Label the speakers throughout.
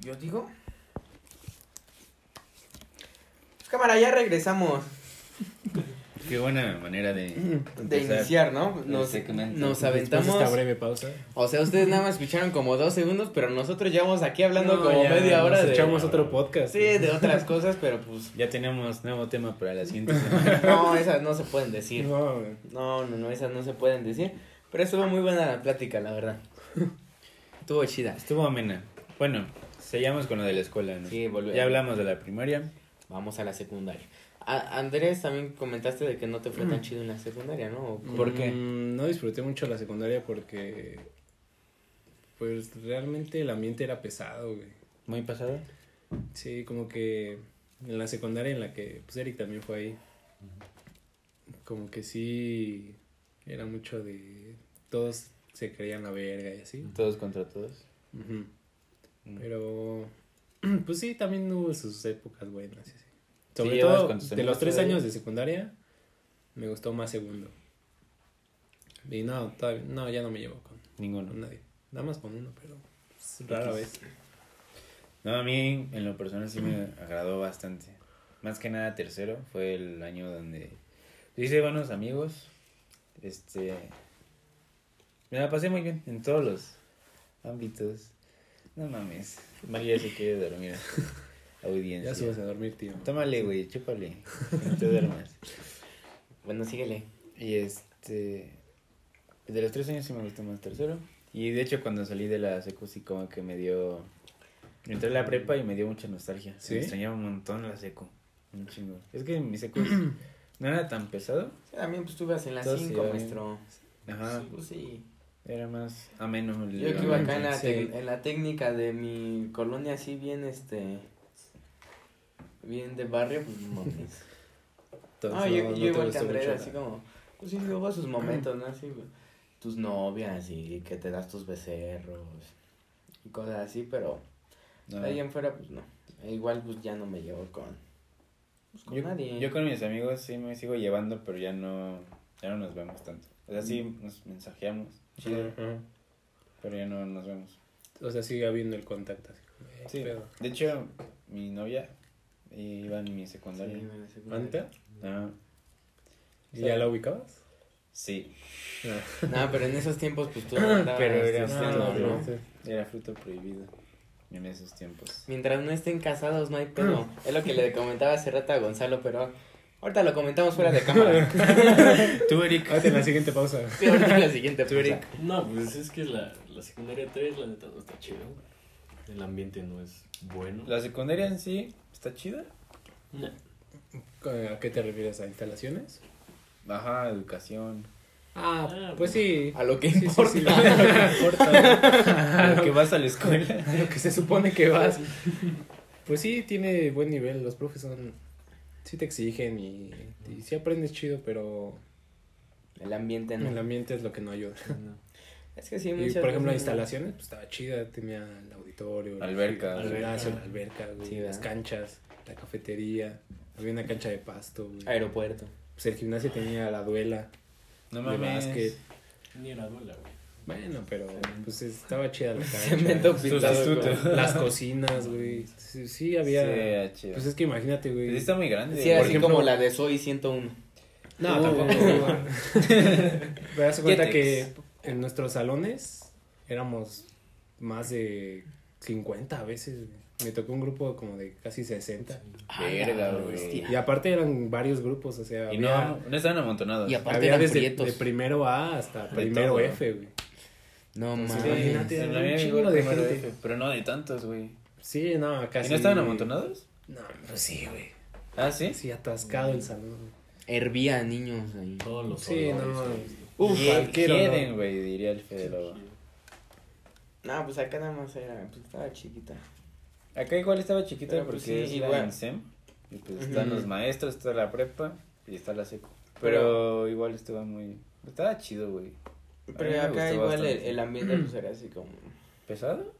Speaker 1: Yo digo. Cámara, ya regresamos
Speaker 2: Qué buena manera de,
Speaker 1: iniciar, ¿no? Nos,
Speaker 2: segmento.
Speaker 1: nos aventamos.
Speaker 3: esta breve pausa.
Speaker 1: O sea, ustedes nada más escucharon como dos segundos, pero nosotros llevamos aquí hablando
Speaker 3: No,
Speaker 1: como
Speaker 3: ya,
Speaker 1: media hora
Speaker 3: nos
Speaker 1: de.
Speaker 3: echamos otro podcast.
Speaker 1: Sí, de otras cosas, pero pues.
Speaker 2: Ya tenemos nuevo tema para la siguiente semana.
Speaker 1: No, esas no se pueden decir.
Speaker 3: No,
Speaker 1: no, no, esas no se pueden decir. Pero estuvo muy buena la plática, la verdad. Estuvo chida.
Speaker 2: Estuvo amena. Bueno, sellamos con lo de la escuela, ¿no?
Speaker 1: Sí, volvemos.
Speaker 2: Ya hablamos de la primaria.
Speaker 1: Vamos a la secundaria. A- Andrés, también comentaste de que no te fue tan chido en la secundaria, ¿no?
Speaker 2: ¿Por qué?
Speaker 3: Mm, no disfruté mucho la secundaria porque. Pues realmente el ambiente era pesado, güey.
Speaker 2: Muy pasado.
Speaker 3: Sí, como que en la secundaria en la que pues Eric también fue ahí. Como que sí era mucho de todos se creían la verga y así.
Speaker 2: Todos contra todos. Mm.
Speaker 3: Pero pues sí, también hubo sus épocas buenas. Sí, sí. Sobre
Speaker 2: llevas
Speaker 3: todo de los tres años de secundaria me gustó más segundo. Y no, todavía, no, ya no me llevo con,
Speaker 2: Ninguno.
Speaker 3: con nadie. Nada más con uno, pero rara vez.
Speaker 2: No, a mí en lo personal sí me agradó bastante. Más que nada tercero fue el año donde hice buenos amigos. Este me la pasé muy bien en todos los ámbitos. No mames. María se quiere dormir. Audiencia.
Speaker 3: Ya subes a dormir, tío.
Speaker 2: Tómale, güey, chúpale. que No te duermas.
Speaker 1: Bueno, síguele.
Speaker 2: Y este. De los tres años sí me gustó más tercero. Y de hecho, cuando salí de la secu, sí, como que me dio. Entré a la prepa y me dio mucha nostalgia.
Speaker 3: ¿Sí?
Speaker 2: Me extrañaba un montón la secu. Un chingo. Es que mi secu no era tan pesado.
Speaker 1: Sí, también pues ibas en la
Speaker 2: Todos
Speaker 1: 5,
Speaker 2: iban
Speaker 1: maestro.
Speaker 2: Ajá.
Speaker 1: Sí, pues sí.
Speaker 2: Era más ameno. el-
Speaker 1: Yo que iba acá en la,
Speaker 3: Sí.
Speaker 1: en la técnica de mi colonia así bien, este... Bien de barrio, pues no mames.
Speaker 3: Entonces,
Speaker 1: Ah, yo,
Speaker 3: no-
Speaker 1: yo igual que Andrés, así como... Pues sí, luego sus momentos, ¿no? Así, tus novias y que te das tus becerros y cosas así, pero
Speaker 2: No.
Speaker 1: de ahí en fuera, pues no. E igual, pues ya no me llevo con... Pues con
Speaker 2: Yo,
Speaker 1: nadie.
Speaker 2: yo con mis amigos sí me sigo llevando, pero ya no, ya no nos vemos tanto. O sea, sí nos mensajeamos, chido, pero ya no nos vemos.
Speaker 3: O sea, sigue habiendo el contacto. Así,
Speaker 2: Sí,
Speaker 3: pedo.
Speaker 2: de hecho, mi novia iba en mi
Speaker 1: Sí,
Speaker 2: secundaria.
Speaker 1: en la secundaria.
Speaker 3: ¿Anta?
Speaker 2: Ah,
Speaker 3: ¿Y ¿Ya la ubicabas?
Speaker 2: sí,
Speaker 1: No, pero en esos tiempos, pues tú andabas
Speaker 2: Pero era
Speaker 1: testeando,
Speaker 2: fruto,
Speaker 1: ¿no?
Speaker 3: sí.
Speaker 2: era fruto prohibido en esos tiempos.
Speaker 1: Mientras no estén casados, no hay pedo. Es lo que le comentaba hace rato a Gonzalo, pero ahorita lo comentamos fuera de cámara.
Speaker 2: Tú, Eric.
Speaker 3: Ahorita en la siguiente pausa.
Speaker 1: Sí, ahorita en la siguiente
Speaker 2: Tú,
Speaker 1: pausa.
Speaker 2: Eric.
Speaker 4: No, pues es que la, la secundaria 3, la neta, no está chido. El ambiente no es bueno.
Speaker 2: La secundaria en sí está chida.
Speaker 4: No.
Speaker 3: ¿A qué te refieres? ¿A instalaciones?
Speaker 2: Ajá, educación.
Speaker 3: Ah,
Speaker 4: Ah,
Speaker 3: pues sí.
Speaker 1: A lo que
Speaker 3: Sí, sí,
Speaker 1: importa.
Speaker 3: sí, lo que importa.
Speaker 2: que vas a la escuela.
Speaker 3: A lo que se supone que vas. Pues sí, tiene buen nivel. Los profes son. Sí te exigen y, y sí aprendes chido, pero
Speaker 1: El ambiente no.
Speaker 3: el ambiente es lo que no ayuda.
Speaker 1: Es que sí,
Speaker 3: Y
Speaker 1: muchas
Speaker 3: por ejemplo, las instalaciones, pues estaba chida. Tenía el auditorio, el
Speaker 2: Alberca.
Speaker 3: el gimnasio,
Speaker 4: Alberca.
Speaker 3: la alberca, güey,
Speaker 1: Sí,
Speaker 3: las canchas, la cafetería. Había una cancha de pasto, güey.
Speaker 1: Aeropuerto.
Speaker 3: Pues el gimnasio tenía la duela
Speaker 2: No
Speaker 3: de
Speaker 2: mames.
Speaker 3: básquet.
Speaker 4: Ni era duela, güey.
Speaker 3: Bueno, pero pues estaba chida la cancha.
Speaker 1: Cemento pintado.
Speaker 2: Sustituto.
Speaker 1: con-
Speaker 3: Las cocinas, güey. Sí, sí había.
Speaker 2: Sí.
Speaker 3: Pues es que imagínate, güey.
Speaker 2: Pues está muy grande.
Speaker 1: Sí,
Speaker 3: Por
Speaker 1: así
Speaker 3: ejemplo-
Speaker 1: como la de Soy 101.
Speaker 3: No,
Speaker 1: Uh.
Speaker 3: tampoco. Pero das cuenta que. En nuestros salones éramos más de 50 a veces. Me tocó un grupo como de casi 60.
Speaker 2: Verga,
Speaker 1: Ah, la
Speaker 2: güey.
Speaker 3: Y aparte eran varios grupos, o sea,
Speaker 2: Y
Speaker 3: había,
Speaker 2: no, no estaban amontonados.
Speaker 1: Y aparte
Speaker 3: había
Speaker 1: eran
Speaker 3: desde
Speaker 1: prietos.
Speaker 3: de primero A hasta
Speaker 2: De
Speaker 3: primero
Speaker 2: todo.
Speaker 3: F, güey.
Speaker 1: No mames.
Speaker 2: Sí,
Speaker 3: un chingo
Speaker 2: igual
Speaker 3: de
Speaker 2: primero
Speaker 3: gente.
Speaker 2: F, Pero no de tantos, güey.
Speaker 3: Sí, no, casi.
Speaker 2: ¿Y no estaban amontonados?
Speaker 3: No, pues sí, güey.
Speaker 2: Ah, sí.
Speaker 3: Sí, atascado el salón.
Speaker 1: Hervía a niños ahí.
Speaker 4: Todos los
Speaker 3: Sí,
Speaker 4: olores,
Speaker 3: no. Uf.
Speaker 2: Hieden, güey, diría el Fede Lobo.
Speaker 1: No, pues acá nada más era, pues estaba chiquita.
Speaker 2: Acá igual estaba chiquita
Speaker 1: Pero,
Speaker 2: porque
Speaker 1: pues, sí,
Speaker 2: es
Speaker 1: igual.
Speaker 2: la INSEM. Y pues están los maestros, está la prepa y está la seco.
Speaker 1: Pero-
Speaker 2: Pero, igual estaba muy... Estaba chido, güey.
Speaker 1: Pero acá igual el, el ambiente pues era así como...
Speaker 2: ¿Pesado?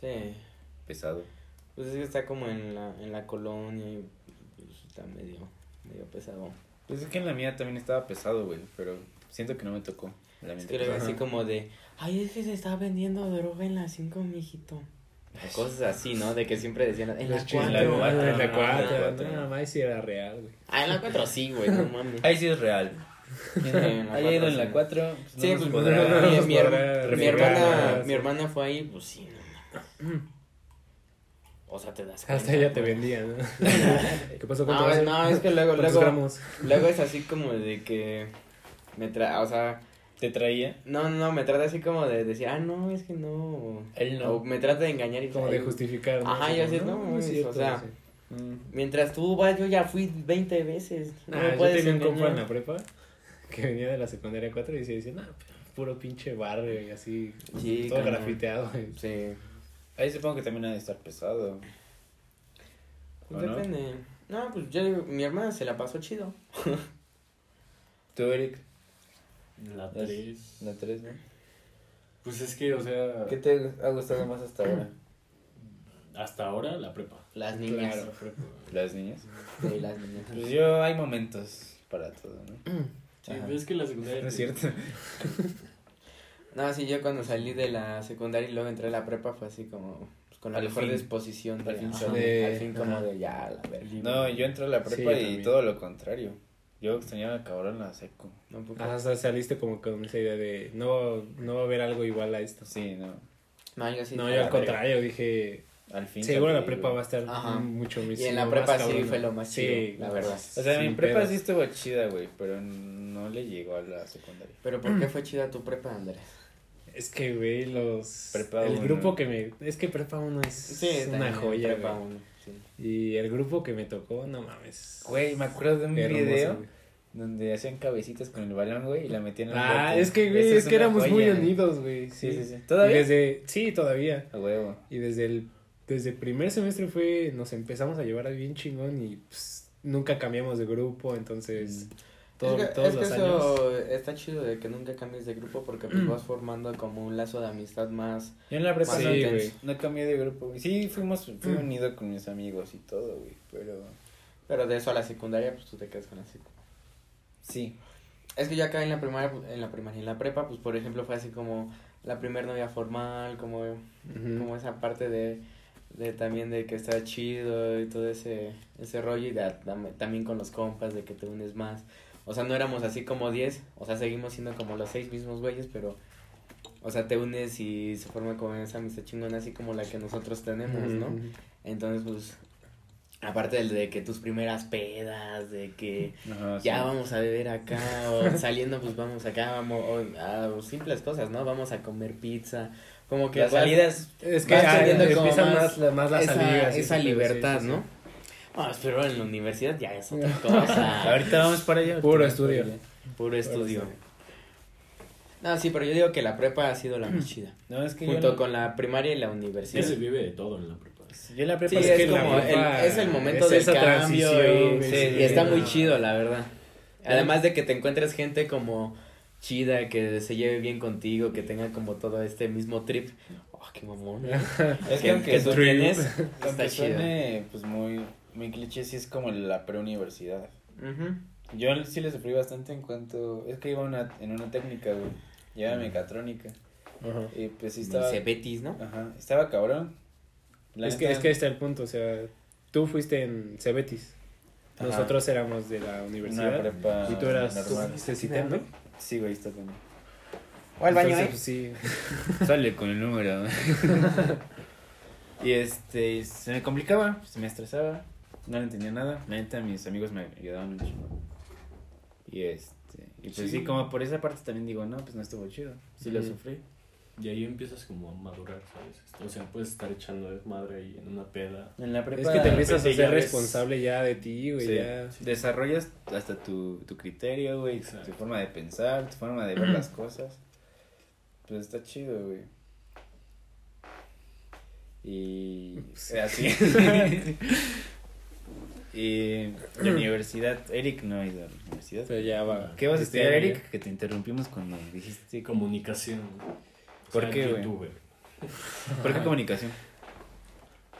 Speaker 1: Sí.
Speaker 2: Pesado.
Speaker 1: Pues es que está como en la, en la colonia y pues, está medio, medio pesado.
Speaker 2: Pues es que en la mía también estaba pesado, güey, pero siento que no me tocó.
Speaker 1: Es que luego
Speaker 2: pesado.
Speaker 1: así como de, ay, es que se está vendiendo droga en la 5, mijito. O cosas así, ¿no? De que siempre decían, en la
Speaker 3: Los
Speaker 1: 4.
Speaker 2: la
Speaker 3: chismes,
Speaker 2: cuatro,
Speaker 3: en la
Speaker 2: ajá,
Speaker 3: cuatro,
Speaker 2: la cuatro.
Speaker 3: nada más si era real, güey.
Speaker 1: Ah, en la 4 sí, güey, no mames.
Speaker 2: Ahí sí es real.
Speaker 1: en la
Speaker 2: Haya ido
Speaker 1: cuatro
Speaker 2: en la
Speaker 1: sí.
Speaker 2: 4.
Speaker 1: Sí, pues mi,
Speaker 3: no
Speaker 1: hermana,
Speaker 3: ¿no?
Speaker 1: mi hermana fue ahí, pues sí, no mames. O sea, te das cuenta.
Speaker 3: Hasta ella te
Speaker 1: güey.
Speaker 3: vendía, ¿no? ¿Qué pasó con tu
Speaker 1: No, no, es que luego,
Speaker 3: ¿Cuántos
Speaker 1: luego, luego es así como de que me tra... O sea,
Speaker 2: ¿Te traía?
Speaker 1: no, no, me trata así como de decir, ah, no, es que no.
Speaker 2: Él no.
Speaker 1: O me trata de engañar y
Speaker 3: Como de justificar. ¿no?
Speaker 1: Ajá,
Speaker 3: Así
Speaker 1: yo así, no,
Speaker 3: es cierto,
Speaker 1: o sea,
Speaker 3: sí.
Speaker 2: Mm.
Speaker 1: Mientras tú vas, yo ya fui 20 veces. No
Speaker 3: Ah,
Speaker 1: me
Speaker 3: yo
Speaker 1: puedes
Speaker 3: tenía un compa en
Speaker 1: engañar.
Speaker 3: la prepa que venía de la secundaria 4 y se decía, no, puro pinche barrio y así,
Speaker 1: Sí,
Speaker 3: todo grafiteado.
Speaker 1: Sí.
Speaker 2: Ahí supongo que también ha de estar pesado.
Speaker 1: Pues
Speaker 2: ¿O no?
Speaker 1: depende. No, pues yo digo, mi hermana se la pasó chido.
Speaker 2: ¿Tú, Eric?
Speaker 4: La
Speaker 2: Las-
Speaker 4: 3.
Speaker 2: La 3, ¿no?
Speaker 4: Pues es que, o sea,
Speaker 2: ¿Qué te ha gustado más hasta ahora?
Speaker 4: hasta ahora la prepa.
Speaker 1: Las niñas.
Speaker 4: La prepa.
Speaker 2: ¿Las niñas?
Speaker 1: Sí, las niñas.
Speaker 2: Pues yo, hay momentos para todo, ¿no?
Speaker 4: Sí, ves que la secundaria.
Speaker 2: No es cierto.
Speaker 1: No, sí, yo cuando salí de la secundaria y luego entré a la prepa fue así como pues, con la
Speaker 2: Al
Speaker 1: mejor
Speaker 2: fin.
Speaker 1: disposición. De,
Speaker 2: Al fin
Speaker 1: al como
Speaker 3: Ajá.
Speaker 1: de ya, la verga.
Speaker 2: No, yo entré a la prepa y
Speaker 3: también.
Speaker 2: todo lo contrario. Yo extrañaba cabrón la seco.
Speaker 1: No, porque-
Speaker 3: Ajá, o sea, saliste como con esa idea de no, no va a haber algo igual a esto.
Speaker 2: Sí, no.
Speaker 1: No, yo sí.
Speaker 3: no, yo al
Speaker 1: verga.
Speaker 3: contrario, dije,
Speaker 2: Al fin.
Speaker 3: seguro la prepa va a estar
Speaker 1: Ajá.
Speaker 3: mucho
Speaker 1: Y en la
Speaker 3: más
Speaker 1: prepa sí fue lo más chido,
Speaker 3: Sí,
Speaker 1: la verdad.
Speaker 2: O sea, mi prepa
Speaker 3: pedos.
Speaker 2: sí estuvo chida, güey, pero no le llegó a la secundaria.
Speaker 1: Pero ¿por qué fue chida tu prepa, Andrés?
Speaker 3: Es que, güey, los...
Speaker 2: Prepa
Speaker 3: el
Speaker 2: uno.
Speaker 3: grupo que me... Es que prepa uno es
Speaker 1: Sí,
Speaker 3: una joya,
Speaker 1: prepa
Speaker 3: güey.
Speaker 1: uno, sí.
Speaker 3: Y el grupo que me tocó, no mames.
Speaker 2: Güey, me acuerdo de un
Speaker 3: Hermoso,
Speaker 2: video
Speaker 3: güey.
Speaker 2: Donde hacían cabecitas con el balón, güey, y la metían en el
Speaker 3: Ah,
Speaker 2: bote.
Speaker 3: es que, güey,
Speaker 2: Eso
Speaker 3: es que éramos muy unidos, güey.
Speaker 2: Sí, sí, sí.
Speaker 3: Y
Speaker 2: ¿Todavía?
Speaker 3: desde... Sí, todavía.
Speaker 2: A huevo.
Speaker 3: Y desde el, desde el primer semestre fue, nos empezamos a llevar bien chingón y pues, nunca cambiamos de grupo, entonces todo-
Speaker 1: es que,
Speaker 3: todos
Speaker 1: es que
Speaker 3: los años...
Speaker 1: está chido de que nunca cambies de grupo porque pues vas formando como un lazo de amistad más.
Speaker 2: Yo en la prepa
Speaker 1: Sí,
Speaker 2: no,
Speaker 3: güey.
Speaker 2: no cambié de grupo, güey. Sí, fuimos, fui unido con mis amigos y todo, güey, pero...
Speaker 1: Pero de eso a la secundaria, pues tú te quedas con la secundaria.
Speaker 2: Sí.
Speaker 1: Es que yo acá en la primaria, en la primaria, en la prepa, pues por ejemplo fue así como la primer novia formal, como, como esa parte de, de también de que está chido y todo ese, ese rollo y de, también con los compas, de que te unes más. O sea, no éramos así como 10, o sea, seguimos siendo como los seis mismos güeyes, pero, o sea, te unes y se forma como esa amistad chingona, así como la que nosotros tenemos, ¿no? Entonces, pues, aparte del de que tus primeras pedas, de que
Speaker 2: Ajá,
Speaker 1: ya
Speaker 2: sí.
Speaker 1: vamos a beber acá, o saliendo, pues vamos acá, vamos, o, a o simples cosas, ¿no? Vamos a comer pizza, como que
Speaker 2: Las
Speaker 1: vas-
Speaker 2: salidas...
Speaker 3: Es que ah, empiezan
Speaker 1: más
Speaker 3: más, la- más las
Speaker 1: esa, libertad,
Speaker 3: sí, sí, sí.
Speaker 1: ¿no? Ah, pero en la universidad ya es otra cosa.
Speaker 2: Ahorita vamos para allá.
Speaker 3: Puro estudio.
Speaker 2: allá.
Speaker 1: Puro estudio.
Speaker 3: estudio.
Speaker 1: No, sí, pero yo digo que la prepa ha sido la más chida.
Speaker 2: No, es que
Speaker 1: Junto
Speaker 2: yo...
Speaker 1: con la primaria y la universidad.
Speaker 4: se vive de todo en la prepa.
Speaker 2: Yo en la prepa...
Speaker 1: Sí,
Speaker 2: es que
Speaker 1: como el, es el momento
Speaker 3: es
Speaker 1: del
Speaker 3: esa
Speaker 1: cambio
Speaker 3: transición,
Speaker 1: y, sí, y está muy chido, la verdad. Además de que te encuentres gente como chida, que se lleve bien contigo, que tenga como todo este mismo trip. Oh, qué mamón.
Speaker 2: Es que
Speaker 1: que,
Speaker 2: aunque
Speaker 1: que tú tienes, está chido.
Speaker 2: suene, pues, muy, muy cliché, sí es como la preuniversidad.
Speaker 1: Ujú.
Speaker 2: Yo sí le sufrí bastante en cuanto... Es que iba una, en una técnica, güey. Llevaba mecatrónica.
Speaker 3: Ajá.
Speaker 2: Y pues sí estaba...
Speaker 1: Cebetis, ¿no?
Speaker 2: Ajá, estaba cabrón. La
Speaker 3: Es que, es que ahí está el punto, o sea, tú fuiste en Cebetis,
Speaker 2: Ajá.
Speaker 3: nosotros éramos de la
Speaker 2: Una
Speaker 3: universidad
Speaker 2: prepa
Speaker 3: y tú eras, tú
Speaker 2: normal.
Speaker 3: fuiste CITEM, ¿no?
Speaker 2: Sí, güey, está también.
Speaker 1: O al baño, ¿eh?
Speaker 3: pues, sí,
Speaker 2: Sale con el número. y este, se me complicaba, se me estresaba, no le entendía nada. La neta, mis amigos me ayudaban un chingo. Y este, y pues sí.
Speaker 4: Sí.
Speaker 2: como por esa parte también digo, no, pues no estuvo chido. Sí lo sufrí.
Speaker 4: Y ahí empiezas como a madurar, ¿sabes? O sea, puedes estar echando desmadre ahí en una peda.
Speaker 2: En la prepa
Speaker 3: es que te empiezas a ser
Speaker 4: ves-
Speaker 3: responsable ya de ti, güey,
Speaker 2: sí,
Speaker 3: ya.
Speaker 2: desarrollas hasta tu, tu criterio, güey,
Speaker 4: Exacto.
Speaker 2: tu forma de pensar, tu forma de ver las cosas. Pues está chido, güey. Y
Speaker 3: Sí.
Speaker 2: así. y la universidad, Eric no ha ido a la universidad.
Speaker 3: Pero ya va.
Speaker 2: ¿Qué vas a
Speaker 3: este
Speaker 2: estudiar, Eric? Que te interrumpimos cuando dijiste.
Speaker 4: Comunicación.
Speaker 2: ¿Por qué, güey? ¿Por qué comunicación?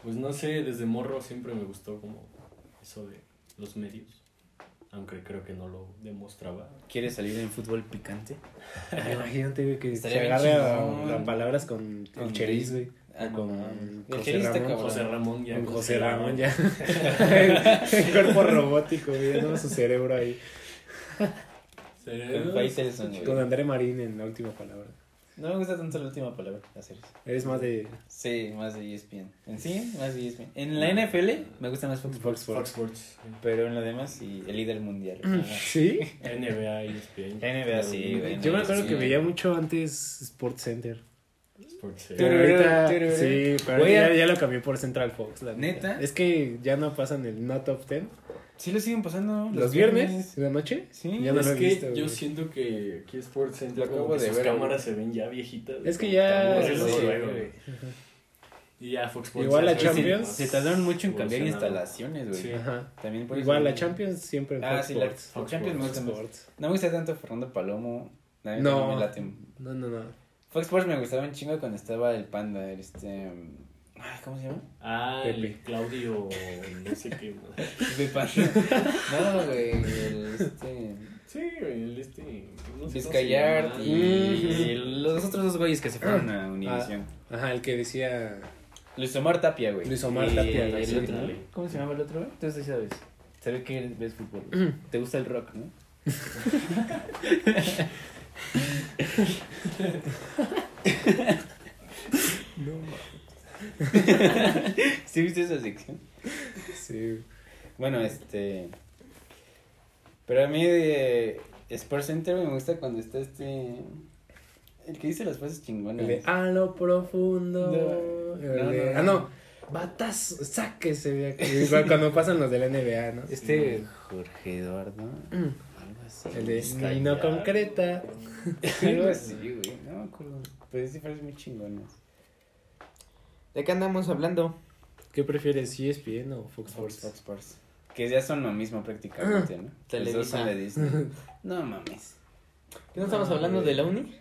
Speaker 4: Pues no sé, desde morro siempre me gustó como eso de los medios. aunque creo que no lo demostraba.
Speaker 2: ¿Quieres salir en fútbol picante?
Speaker 3: Imagínate, güey, que
Speaker 2: Estaría
Speaker 3: se agarre a, palabras con,
Speaker 2: Con
Speaker 3: el Cheris, güey.
Speaker 2: Ah,
Speaker 3: con José Ramón.
Speaker 2: cabrón.
Speaker 4: José Ramón ya.
Speaker 3: Con José Ramón ya. el cuerpo robótico, viendo su cerebro ahí.
Speaker 2: Güey.
Speaker 3: Con André Marín en la última palabra.
Speaker 2: No me gusta tanto la última palabra, hacer eso.
Speaker 3: Eres más de
Speaker 2: Sí, más de ESPN. En sí, más de ESPN. En la NFL me gusta más Fox Sports.
Speaker 4: Fox
Speaker 3: Sports.
Speaker 2: Pero en lo demás, sí, el líder mundial.
Speaker 3: ¿Sí?
Speaker 4: NBA, ESPN.
Speaker 2: NBA, sí, güey.
Speaker 3: Yo me acuerdo
Speaker 2: Sí.
Speaker 3: que veía mucho antes Sports Center.
Speaker 4: Sports.
Speaker 3: Pero ahorita, sí, pero ya,
Speaker 2: a-
Speaker 3: ya lo cambié por Central Fox. la
Speaker 2: ¿Neta?
Speaker 3: Es que ya no pasan el No Top Ten.
Speaker 2: Sí lo siguen pasando.
Speaker 3: Los, viernes, de la noche.
Speaker 2: Sí,
Speaker 3: ya no
Speaker 4: es
Speaker 3: lo he
Speaker 4: que
Speaker 3: visto.
Speaker 4: yo
Speaker 3: güey.
Speaker 4: siento que aquí Sports Center
Speaker 2: Lo
Speaker 4: como
Speaker 2: acabo
Speaker 4: que
Speaker 2: de
Speaker 4: sus
Speaker 2: ver,
Speaker 4: cámaras
Speaker 2: güey.
Speaker 4: se ven ya viejitas.
Speaker 3: Es que ya- sí, sí,
Speaker 2: güey.
Speaker 4: Y ya Fox Sports.
Speaker 3: Igual la
Speaker 4: se
Speaker 3: Champions.
Speaker 4: más
Speaker 2: Se tardaron mucho en cambiar instalaciones, güey.
Speaker 4: Sí.
Speaker 3: Ajá.
Speaker 2: También por eso-
Speaker 3: Igual la Champions siempre en
Speaker 2: Ah,
Speaker 3: Fox
Speaker 2: sí, la,
Speaker 3: Sports.
Speaker 2: Champions me gusta más.
Speaker 3: Sports.
Speaker 2: No me gusta tanto Fernando Palomo.
Speaker 3: No.
Speaker 2: me.
Speaker 3: No, no, no.
Speaker 2: Fox Sports me gustaba un chingo cuando estaba el panda, este... um, Ay, ¿cómo se llama?
Speaker 4: Ah, el
Speaker 3: Pepe.
Speaker 4: Claudio, no sé qué.
Speaker 2: Panda. no, güey, el este...
Speaker 4: Sí, el este. No sé se
Speaker 2: Vizcayart
Speaker 4: llama.
Speaker 2: y los otros dos güeyes que se fueron a Univision.
Speaker 3: Ajá, el que decía.
Speaker 2: Luis Omar Tapia, güey.
Speaker 3: Luis Omar
Speaker 2: Y
Speaker 3: Tapia,
Speaker 2: el
Speaker 3: sí.
Speaker 2: otro, ¿Cómo se llama el otro, güey? Tú sí sabes. Se ve que ves fútbol. güey. Te gusta el rock, ¿no? ¿Sí viste esa sección?
Speaker 3: Sí.
Speaker 2: Bueno, este. Pero a mí de Sports Center me gusta cuando está este. El que dice las frases chingonas.
Speaker 3: El de a lo profundo.
Speaker 2: No,
Speaker 3: El
Speaker 2: no,
Speaker 3: de-
Speaker 2: no,
Speaker 3: ah,
Speaker 2: no.
Speaker 3: Batazo, sáquese de aquí. Cuando pasan los del NBA, ¿no?
Speaker 2: Este Jorge Eduardo.
Speaker 3: Mm.
Speaker 2: Algo así.
Speaker 3: El de no concreta.
Speaker 2: Algo así, güey. No me acuerdo. Pero sí frases muy chingonas.
Speaker 1: ¿De qué andamos hablando?
Speaker 3: ¿Qué prefieres, E ESPN o Fox
Speaker 2: Fox,
Speaker 3: Sports?
Speaker 2: Fox Sports. Que ya son lo mismo prácticamente, ¿no?
Speaker 1: Televisa.
Speaker 2: Los dos son de Disney. No mames.
Speaker 1: ¿Qué no estamos
Speaker 4: No,
Speaker 1: hablando de la uni?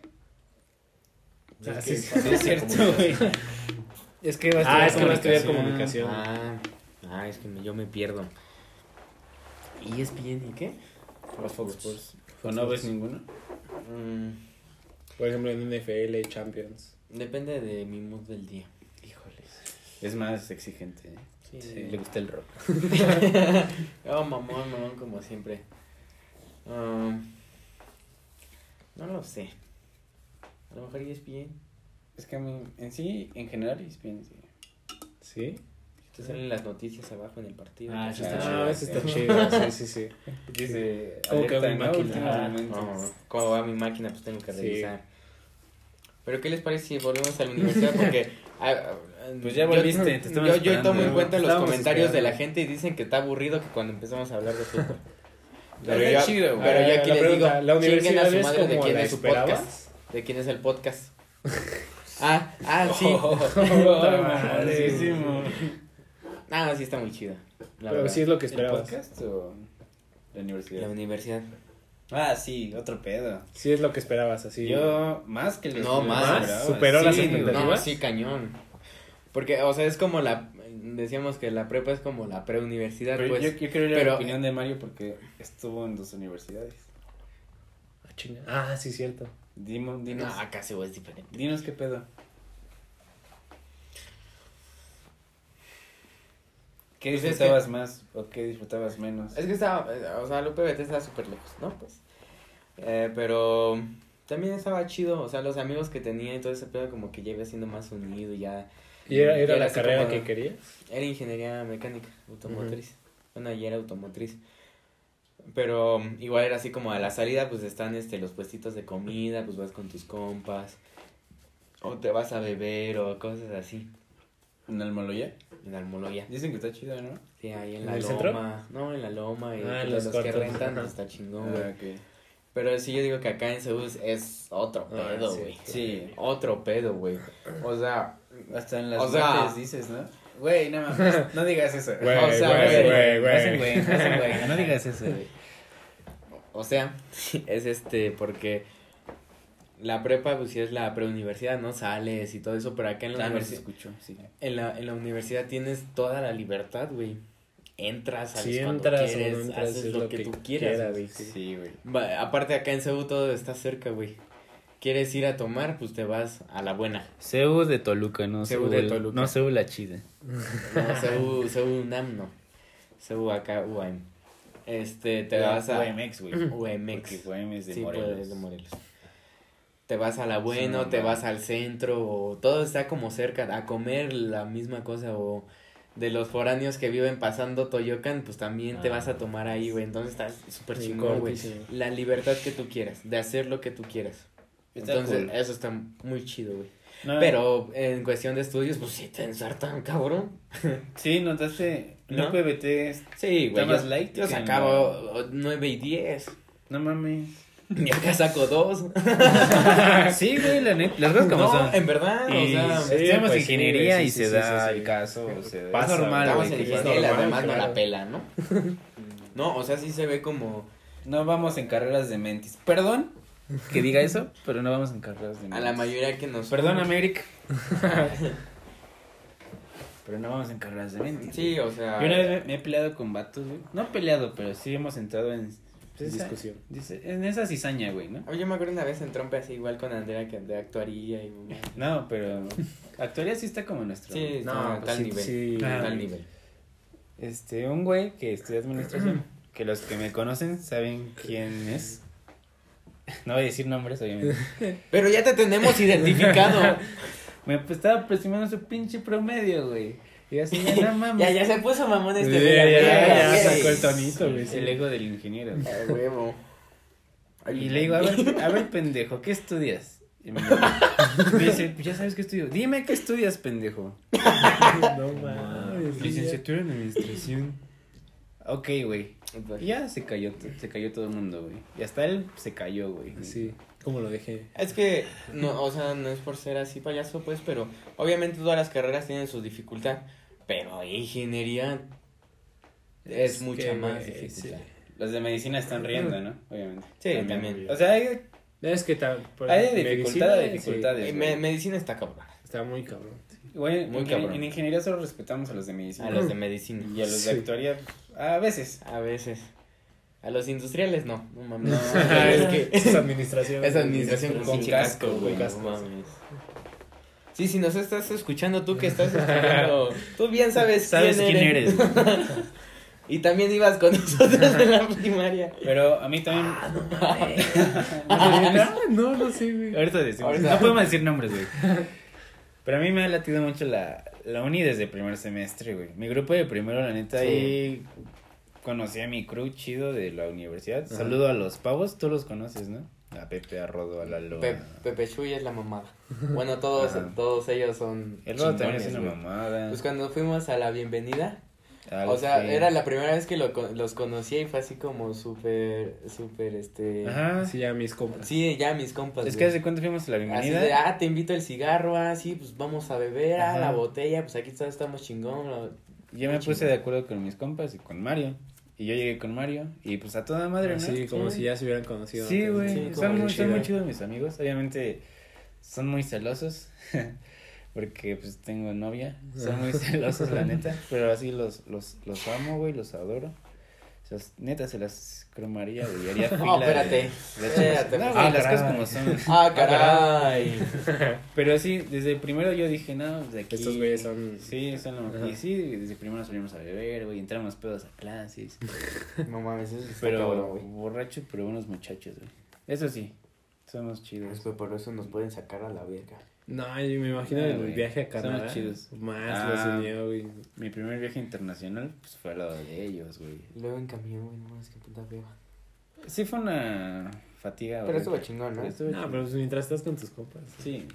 Speaker 4: Es
Speaker 3: Ah,
Speaker 4: que
Speaker 3: sí,
Speaker 2: es cierto, güey. Es que va a
Speaker 3: Ah,
Speaker 2: estudiar
Speaker 3: es que va a estudiar
Speaker 2: comunicación.
Speaker 3: comunicación.
Speaker 1: Ah, ah, es que me- yo me pierdo. ¿Y ESPN y qué?
Speaker 2: Los Fox Sports. ¿O no ves ninguno?
Speaker 1: Mm,
Speaker 3: Por ejemplo, en NFL, Champions.
Speaker 1: depende de mi mood del día.
Speaker 2: Es más exigente. ¿eh?
Speaker 1: Sí.
Speaker 2: Le gusta el rock.
Speaker 1: Oh, mamón, mamón, como siempre. Um, no lo sé. A lo mejor ESPN.
Speaker 2: Es que a mí, en sí, en general, ESPN, sí.
Speaker 3: ¿Sí?
Speaker 1: Te salen las noticias abajo en el partido.
Speaker 4: Ah, eso
Speaker 2: Ah,
Speaker 4: está
Speaker 3: Ah,
Speaker 4: chido.
Speaker 3: eso está chido. Sí, sí, sí.
Speaker 2: Dice.
Speaker 3: ¿Cómo que
Speaker 2: alerta,
Speaker 3: mi máquina?
Speaker 1: Ah, no, ¿Cómo va mi máquina? Pues tengo que
Speaker 3: Sí.
Speaker 1: revisar. Pero ¿qué les parece si volvemos a la universidad? Porque...
Speaker 2: Pues ya
Speaker 1: yo-
Speaker 2: volviste, te estamos
Speaker 1: Yo, yo tomo en cuenta los comentarios de la gente y dicen que está aburrido que cuando empezamos a hablar de fútbol.
Speaker 2: Pero está chido.
Speaker 1: Pero yo aquí
Speaker 3: la
Speaker 1: les
Speaker 3: pregunta,
Speaker 1: digo,
Speaker 3: ¿la
Speaker 1: chinguen a
Speaker 3: universidad
Speaker 1: su
Speaker 3: es
Speaker 1: madre de quién es su podcast. ¿De quién es el podcast? Ah, ah, sí.
Speaker 2: Puta
Speaker 3: madre.
Speaker 2: madrísimo.
Speaker 1: Ah, sí está muy chido.
Speaker 3: Pero
Speaker 1: verdad.
Speaker 3: sí es lo que
Speaker 2: ¿El
Speaker 3: esperabas.
Speaker 2: podcast o la universidad?
Speaker 1: La universidad.
Speaker 2: Ah, sí, otro pedo.
Speaker 3: Sí es lo que esperabas, así.
Speaker 2: Yo, más que los
Speaker 1: No, más.
Speaker 3: Superó las expectativas.
Speaker 1: No, sí, cañón. Porque, o sea, es como la... Decíamos que la prepa es como la preuniversidad,
Speaker 2: Pero
Speaker 1: pues.
Speaker 2: yo, yo quiero ir a
Speaker 1: pero-
Speaker 2: la opinión de Mario porque estuvo en dos universidades.
Speaker 3: Ah, chinga. Ah, sí, cierto.
Speaker 2: Dimo- dinos,
Speaker 1: No, acá sí es diferente.
Speaker 2: dinos qué pedo. ¿Qué
Speaker 1: Pues es
Speaker 2: disfrutabas más o qué disfrutabas menos?
Speaker 1: Es que estaba, eh, o sea, el UPBT estaba súper lejos, ¿no? Pues. Eh, pero también estaba chido, o sea, los amigos que tenía y todo ese pedo como que ya iba siendo más unido y ya.
Speaker 3: ¿Y era, era la carrera
Speaker 1: como-
Speaker 3: que querías?
Speaker 1: Era ingeniería mecánica, automotriz. Bueno, ya era automotriz. Pero um, igual era así como a la salida, pues están este los puestitos de comida, pues vas con tus compas. O te vas a beber o cosas así.
Speaker 2: ¿En Almoloya?
Speaker 1: En Almoloya.
Speaker 2: Dicen que está chido, ¿no?
Speaker 1: Sí, ahí en
Speaker 3: ¿En
Speaker 1: la
Speaker 3: el
Speaker 1: loma.
Speaker 3: centro?
Speaker 1: No, en la loma. Y
Speaker 3: Ah, en
Speaker 1: pues,
Speaker 3: los
Speaker 1: los que rentan, pues, está chingón, güey.
Speaker 2: Ah, ok.
Speaker 1: Pero sí, yo digo que acá en Seúl es otro
Speaker 3: Ah,
Speaker 1: pedo,
Speaker 3: sí.
Speaker 1: güey.
Speaker 2: Sí.
Speaker 1: Otro pedo, güey. O sea,
Speaker 2: Hasta en las
Speaker 1: O sea-
Speaker 2: mates dices, ¿no? Güey, no mames, no digas eso.
Speaker 3: Güey,
Speaker 1: O sea,
Speaker 3: güey,
Speaker 1: güey,
Speaker 3: güey, güey.
Speaker 2: no hacen güey, no digas eso, güey.
Speaker 1: o sea, es este, porque la prepa, pues sí es la preuniversidad, ¿no? Sales y todo eso, pero acá en la,
Speaker 2: se
Speaker 1: universidad,
Speaker 2: escuchó, sí.
Speaker 1: en la, en la universidad tienes toda la libertad, güey. entras, sales
Speaker 3: Si
Speaker 1: cuando
Speaker 3: entras
Speaker 1: quieres,
Speaker 3: no entras,
Speaker 1: haces
Speaker 3: es
Speaker 1: lo, que, tú quieras.
Speaker 3: quiera,
Speaker 1: güey.
Speaker 3: sí.
Speaker 2: Sí, güey.
Speaker 1: Aparte acá en Cebu todo está cerca, güey. ¿Quieres ir a tomar? Pues te vas a la buena.
Speaker 2: Cebu de Toluca, no
Speaker 3: Cebu
Speaker 2: Cebu
Speaker 3: de Toluca.
Speaker 2: No Cebu la chida.
Speaker 1: No, Cebu, Cebu UNAM no. Cebu acá UAM. Este, te vas a...
Speaker 2: UMX, güey.
Speaker 1: UMX.
Speaker 2: Porque UM es de
Speaker 1: Sí,
Speaker 2: Morelos.
Speaker 1: pues, de Morelos. Te vas a la bueno,
Speaker 2: Sí,
Speaker 1: te vas al centro, o todo está como cerca, a comer la misma cosa, o de los foráneos que viven pasando Toyocan, pues también te
Speaker 2: Ah.
Speaker 1: vas a tomar ahí, güey. Entonces está súper chingón, güey. La libertad que tú quieras, de hacer lo que tú quieras.
Speaker 2: Está
Speaker 1: Entonces,
Speaker 2: cool.
Speaker 1: eso está muy chido, güey.
Speaker 2: No,
Speaker 1: Pero en cuestión de estudios, pues sí te ensartan, cabrón.
Speaker 2: Sí, notaste.
Speaker 1: ¿No?
Speaker 2: No PBT.
Speaker 1: Sí, güey.
Speaker 2: Más
Speaker 1: yo-
Speaker 2: light
Speaker 1: Yo sacaba 9 y 10.
Speaker 2: No mames.
Speaker 1: Y acá saco 2.
Speaker 2: sí, güey, la neta. Las cosas como
Speaker 1: no,
Speaker 2: son.
Speaker 1: en verdad,
Speaker 2: Y
Speaker 1: o sea,
Speaker 3: sí,
Speaker 2: estudiamos
Speaker 3: pues sí,
Speaker 2: ingeniería
Speaker 3: güey,
Speaker 2: y
Speaker 3: sí,
Speaker 2: se
Speaker 3: sí,
Speaker 2: da
Speaker 3: sí, sí.
Speaker 2: el caso. o sea,
Speaker 3: Pasa,
Speaker 2: normal, güey. que
Speaker 3: normal,
Speaker 1: demás no
Speaker 3: claro.
Speaker 1: la pela, ¿no? No, o sea, sí se ve como
Speaker 2: No vamos en carreras de mentis. Perdón que diga eso, pero no vamos en carreras de
Speaker 1: a la mayoría que nos...
Speaker 2: Perdón, América. pero no vamos en carreras de mentis.
Speaker 1: Sí, o sea...
Speaker 2: Yo una vez me, me he peleado con vatos, güey. No peleado, pero sí hemos entrado en... pues, esa-
Speaker 3: Discusión.
Speaker 2: dice- en esa cizaña, güey, ¿no?
Speaker 1: Oye, Yo me acuerdo una vez en trompe así igual con Andrea que de actuaría y.
Speaker 2: No, pero actuaría sí está como nuestro.
Speaker 1: Sí,
Speaker 3: No,
Speaker 1: no,
Speaker 3: pues
Speaker 1: tal
Speaker 3: sí,
Speaker 1: nivel.
Speaker 3: sí.
Speaker 1: tal
Speaker 2: Ah,
Speaker 1: nivel.
Speaker 2: Este, un güey que estudia administración, que los que me conocen saben quién es. No voy a decir nombres, obviamente.
Speaker 1: Pero ya te tenemos identificado.
Speaker 2: Me pues, estaba presumiendo su pinche promedio, güey. Y yo así, ya no mames.
Speaker 1: ya, ya se puso mamón este güey.
Speaker 3: ya, ya, ya sacó el tonito, güey. sí.
Speaker 2: El ego del ingeniero.
Speaker 1: A huevo.
Speaker 2: Y le digo, a ver, a ver, pendejo, ¿qué estudias? Y me, dice, pues ya sabes qué estudio. Dime qué estudias, pendejo.
Speaker 3: No mames. sí,
Speaker 2: Licenciatura en administración. Ok, güey. Y ya se cayó, se cayó todo el mundo, güey. Y hasta él se cayó, güey.
Speaker 3: Sí, como lo dejé.
Speaker 1: Es que, no, o sea, no es por ser así payaso, pues, pero obviamente todas las carreras tienen su dificultad, pero ingeniería es, mucha
Speaker 3: que,
Speaker 1: más dificultad.
Speaker 2: Los de medicina están riendo, ¿no? Obviamente.
Speaker 1: Sí, también.
Speaker 2: O sea, hay,
Speaker 3: Es que ta- por-
Speaker 2: hay de
Speaker 3: medicina,
Speaker 2: dificultad a
Speaker 3: sí,
Speaker 2: dificultades.
Speaker 1: Me- medicina está cabrón.
Speaker 3: Está muy cabrón.
Speaker 2: Güey,
Speaker 1: Muy
Speaker 2: en,
Speaker 1: cabrón.
Speaker 2: en ingeniería solo respetamos a los de medicina.
Speaker 1: A los de medicina.
Speaker 2: Y a los de actuaría, a veces.
Speaker 1: A veces. A los industriales no. No mames.
Speaker 2: No,
Speaker 1: es que
Speaker 3: Es administración.
Speaker 1: es administración con,
Speaker 2: Con casco,
Speaker 1: güey. No mames. Sí, si nos estás escuchando, tú que estás escuchando, tú bien sabes,
Speaker 2: Sabes quién eres.
Speaker 1: Y también ibas con nosotros en la primaria.
Speaker 2: Pero a mí también.
Speaker 3: Ah, no, no sé, güey.
Speaker 2: Ahorita decimos.
Speaker 1: Ahorita.
Speaker 2: No podemos decir nombres, güey. Pero a mí me ha latido mucho la, la uni desde primer semestre, güey. Mi grupo de primero, la neta,
Speaker 1: Sí.
Speaker 2: ahí conocí a mi crew chido de la universidad. Saludo a los pavos, tú los conoces, ¿no? A Pepe, a Rodo, a Lalo.
Speaker 1: Pe- Pepe Chuy es la mamada. Bueno, todos,
Speaker 2: Ajá.
Speaker 1: todos ellos son.
Speaker 2: El Rodo también es una
Speaker 1: güey.
Speaker 2: mamada.
Speaker 1: Pues cuando fuimos a la bienvenida,
Speaker 2: Al
Speaker 1: o sea,
Speaker 2: Fe.
Speaker 1: era la primera vez que lo, los conocía y fue así como súper, súper, este...
Speaker 2: Ajá.
Speaker 3: Sí, ya mis compas.
Speaker 1: Sí, ya mis compas.
Speaker 2: Es
Speaker 1: güey.
Speaker 2: que hace cuánto fuimos a la
Speaker 1: Así
Speaker 2: bienvenida.
Speaker 1: de, ah, te invito el cigarro, ah, sí, pues vamos a beber, ah,
Speaker 2: Ajá.
Speaker 1: la botella, pues aquí está- estamos chingón. lo-
Speaker 2: Yo me puse
Speaker 1: chingón.
Speaker 2: de acuerdo con mis compas y con Mario. Y yo llegué con Mario y pues a toda madre, ¿no?
Speaker 3: Sí, como
Speaker 1: Sí.
Speaker 3: si ya se hubieran conocido.
Speaker 2: Sí, güey.
Speaker 1: Sí,
Speaker 2: son, muy, son muy chidos mis amigos. Obviamente son muy celosos. Porque pues tengo novia. Son muy celosos, la neta. Pero así los, los, los amo, güey. Los adoro. O sea, neta se las cromaría, güey. Haría fila.
Speaker 1: No, espérate.
Speaker 2: de- de
Speaker 1: Espérate.
Speaker 2: No, güey,
Speaker 3: Ah,
Speaker 2: las cosas como son.
Speaker 1: Ah, caray.
Speaker 2: Pero sí, desde primero yo dije, no, de aquí.
Speaker 3: Estos güeyes son-
Speaker 2: Sí, son lo
Speaker 3: Ajá.
Speaker 2: Y sí, desde primero salimos a beber, güey. Entramos pedos a clases.
Speaker 1: No mames, eso está
Speaker 2: Pero
Speaker 1: cabrón, güey.
Speaker 2: borrachos, pero unos muchachos, güey. Eso sí, somos chidos.
Speaker 1: Es que por eso nos pueden sacar a la verga.
Speaker 3: No, yo me imagino
Speaker 2: Ah,
Speaker 3: el viaje a
Speaker 2: Son
Speaker 3: Canadá.
Speaker 2: chidos.
Speaker 3: Más
Speaker 2: Ah.
Speaker 3: los unió, güey.
Speaker 2: Mi primer viaje internacional pues, fue al lado de ellos, güey.
Speaker 1: Luego en camión, güey, no mames, qué puta feo.
Speaker 2: Sí fue una fatiga,
Speaker 1: Pero estuvo chingón, ¿no?
Speaker 2: Estuvo
Speaker 3: No, pero pues mientras estás con tus compas.
Speaker 2: Sí,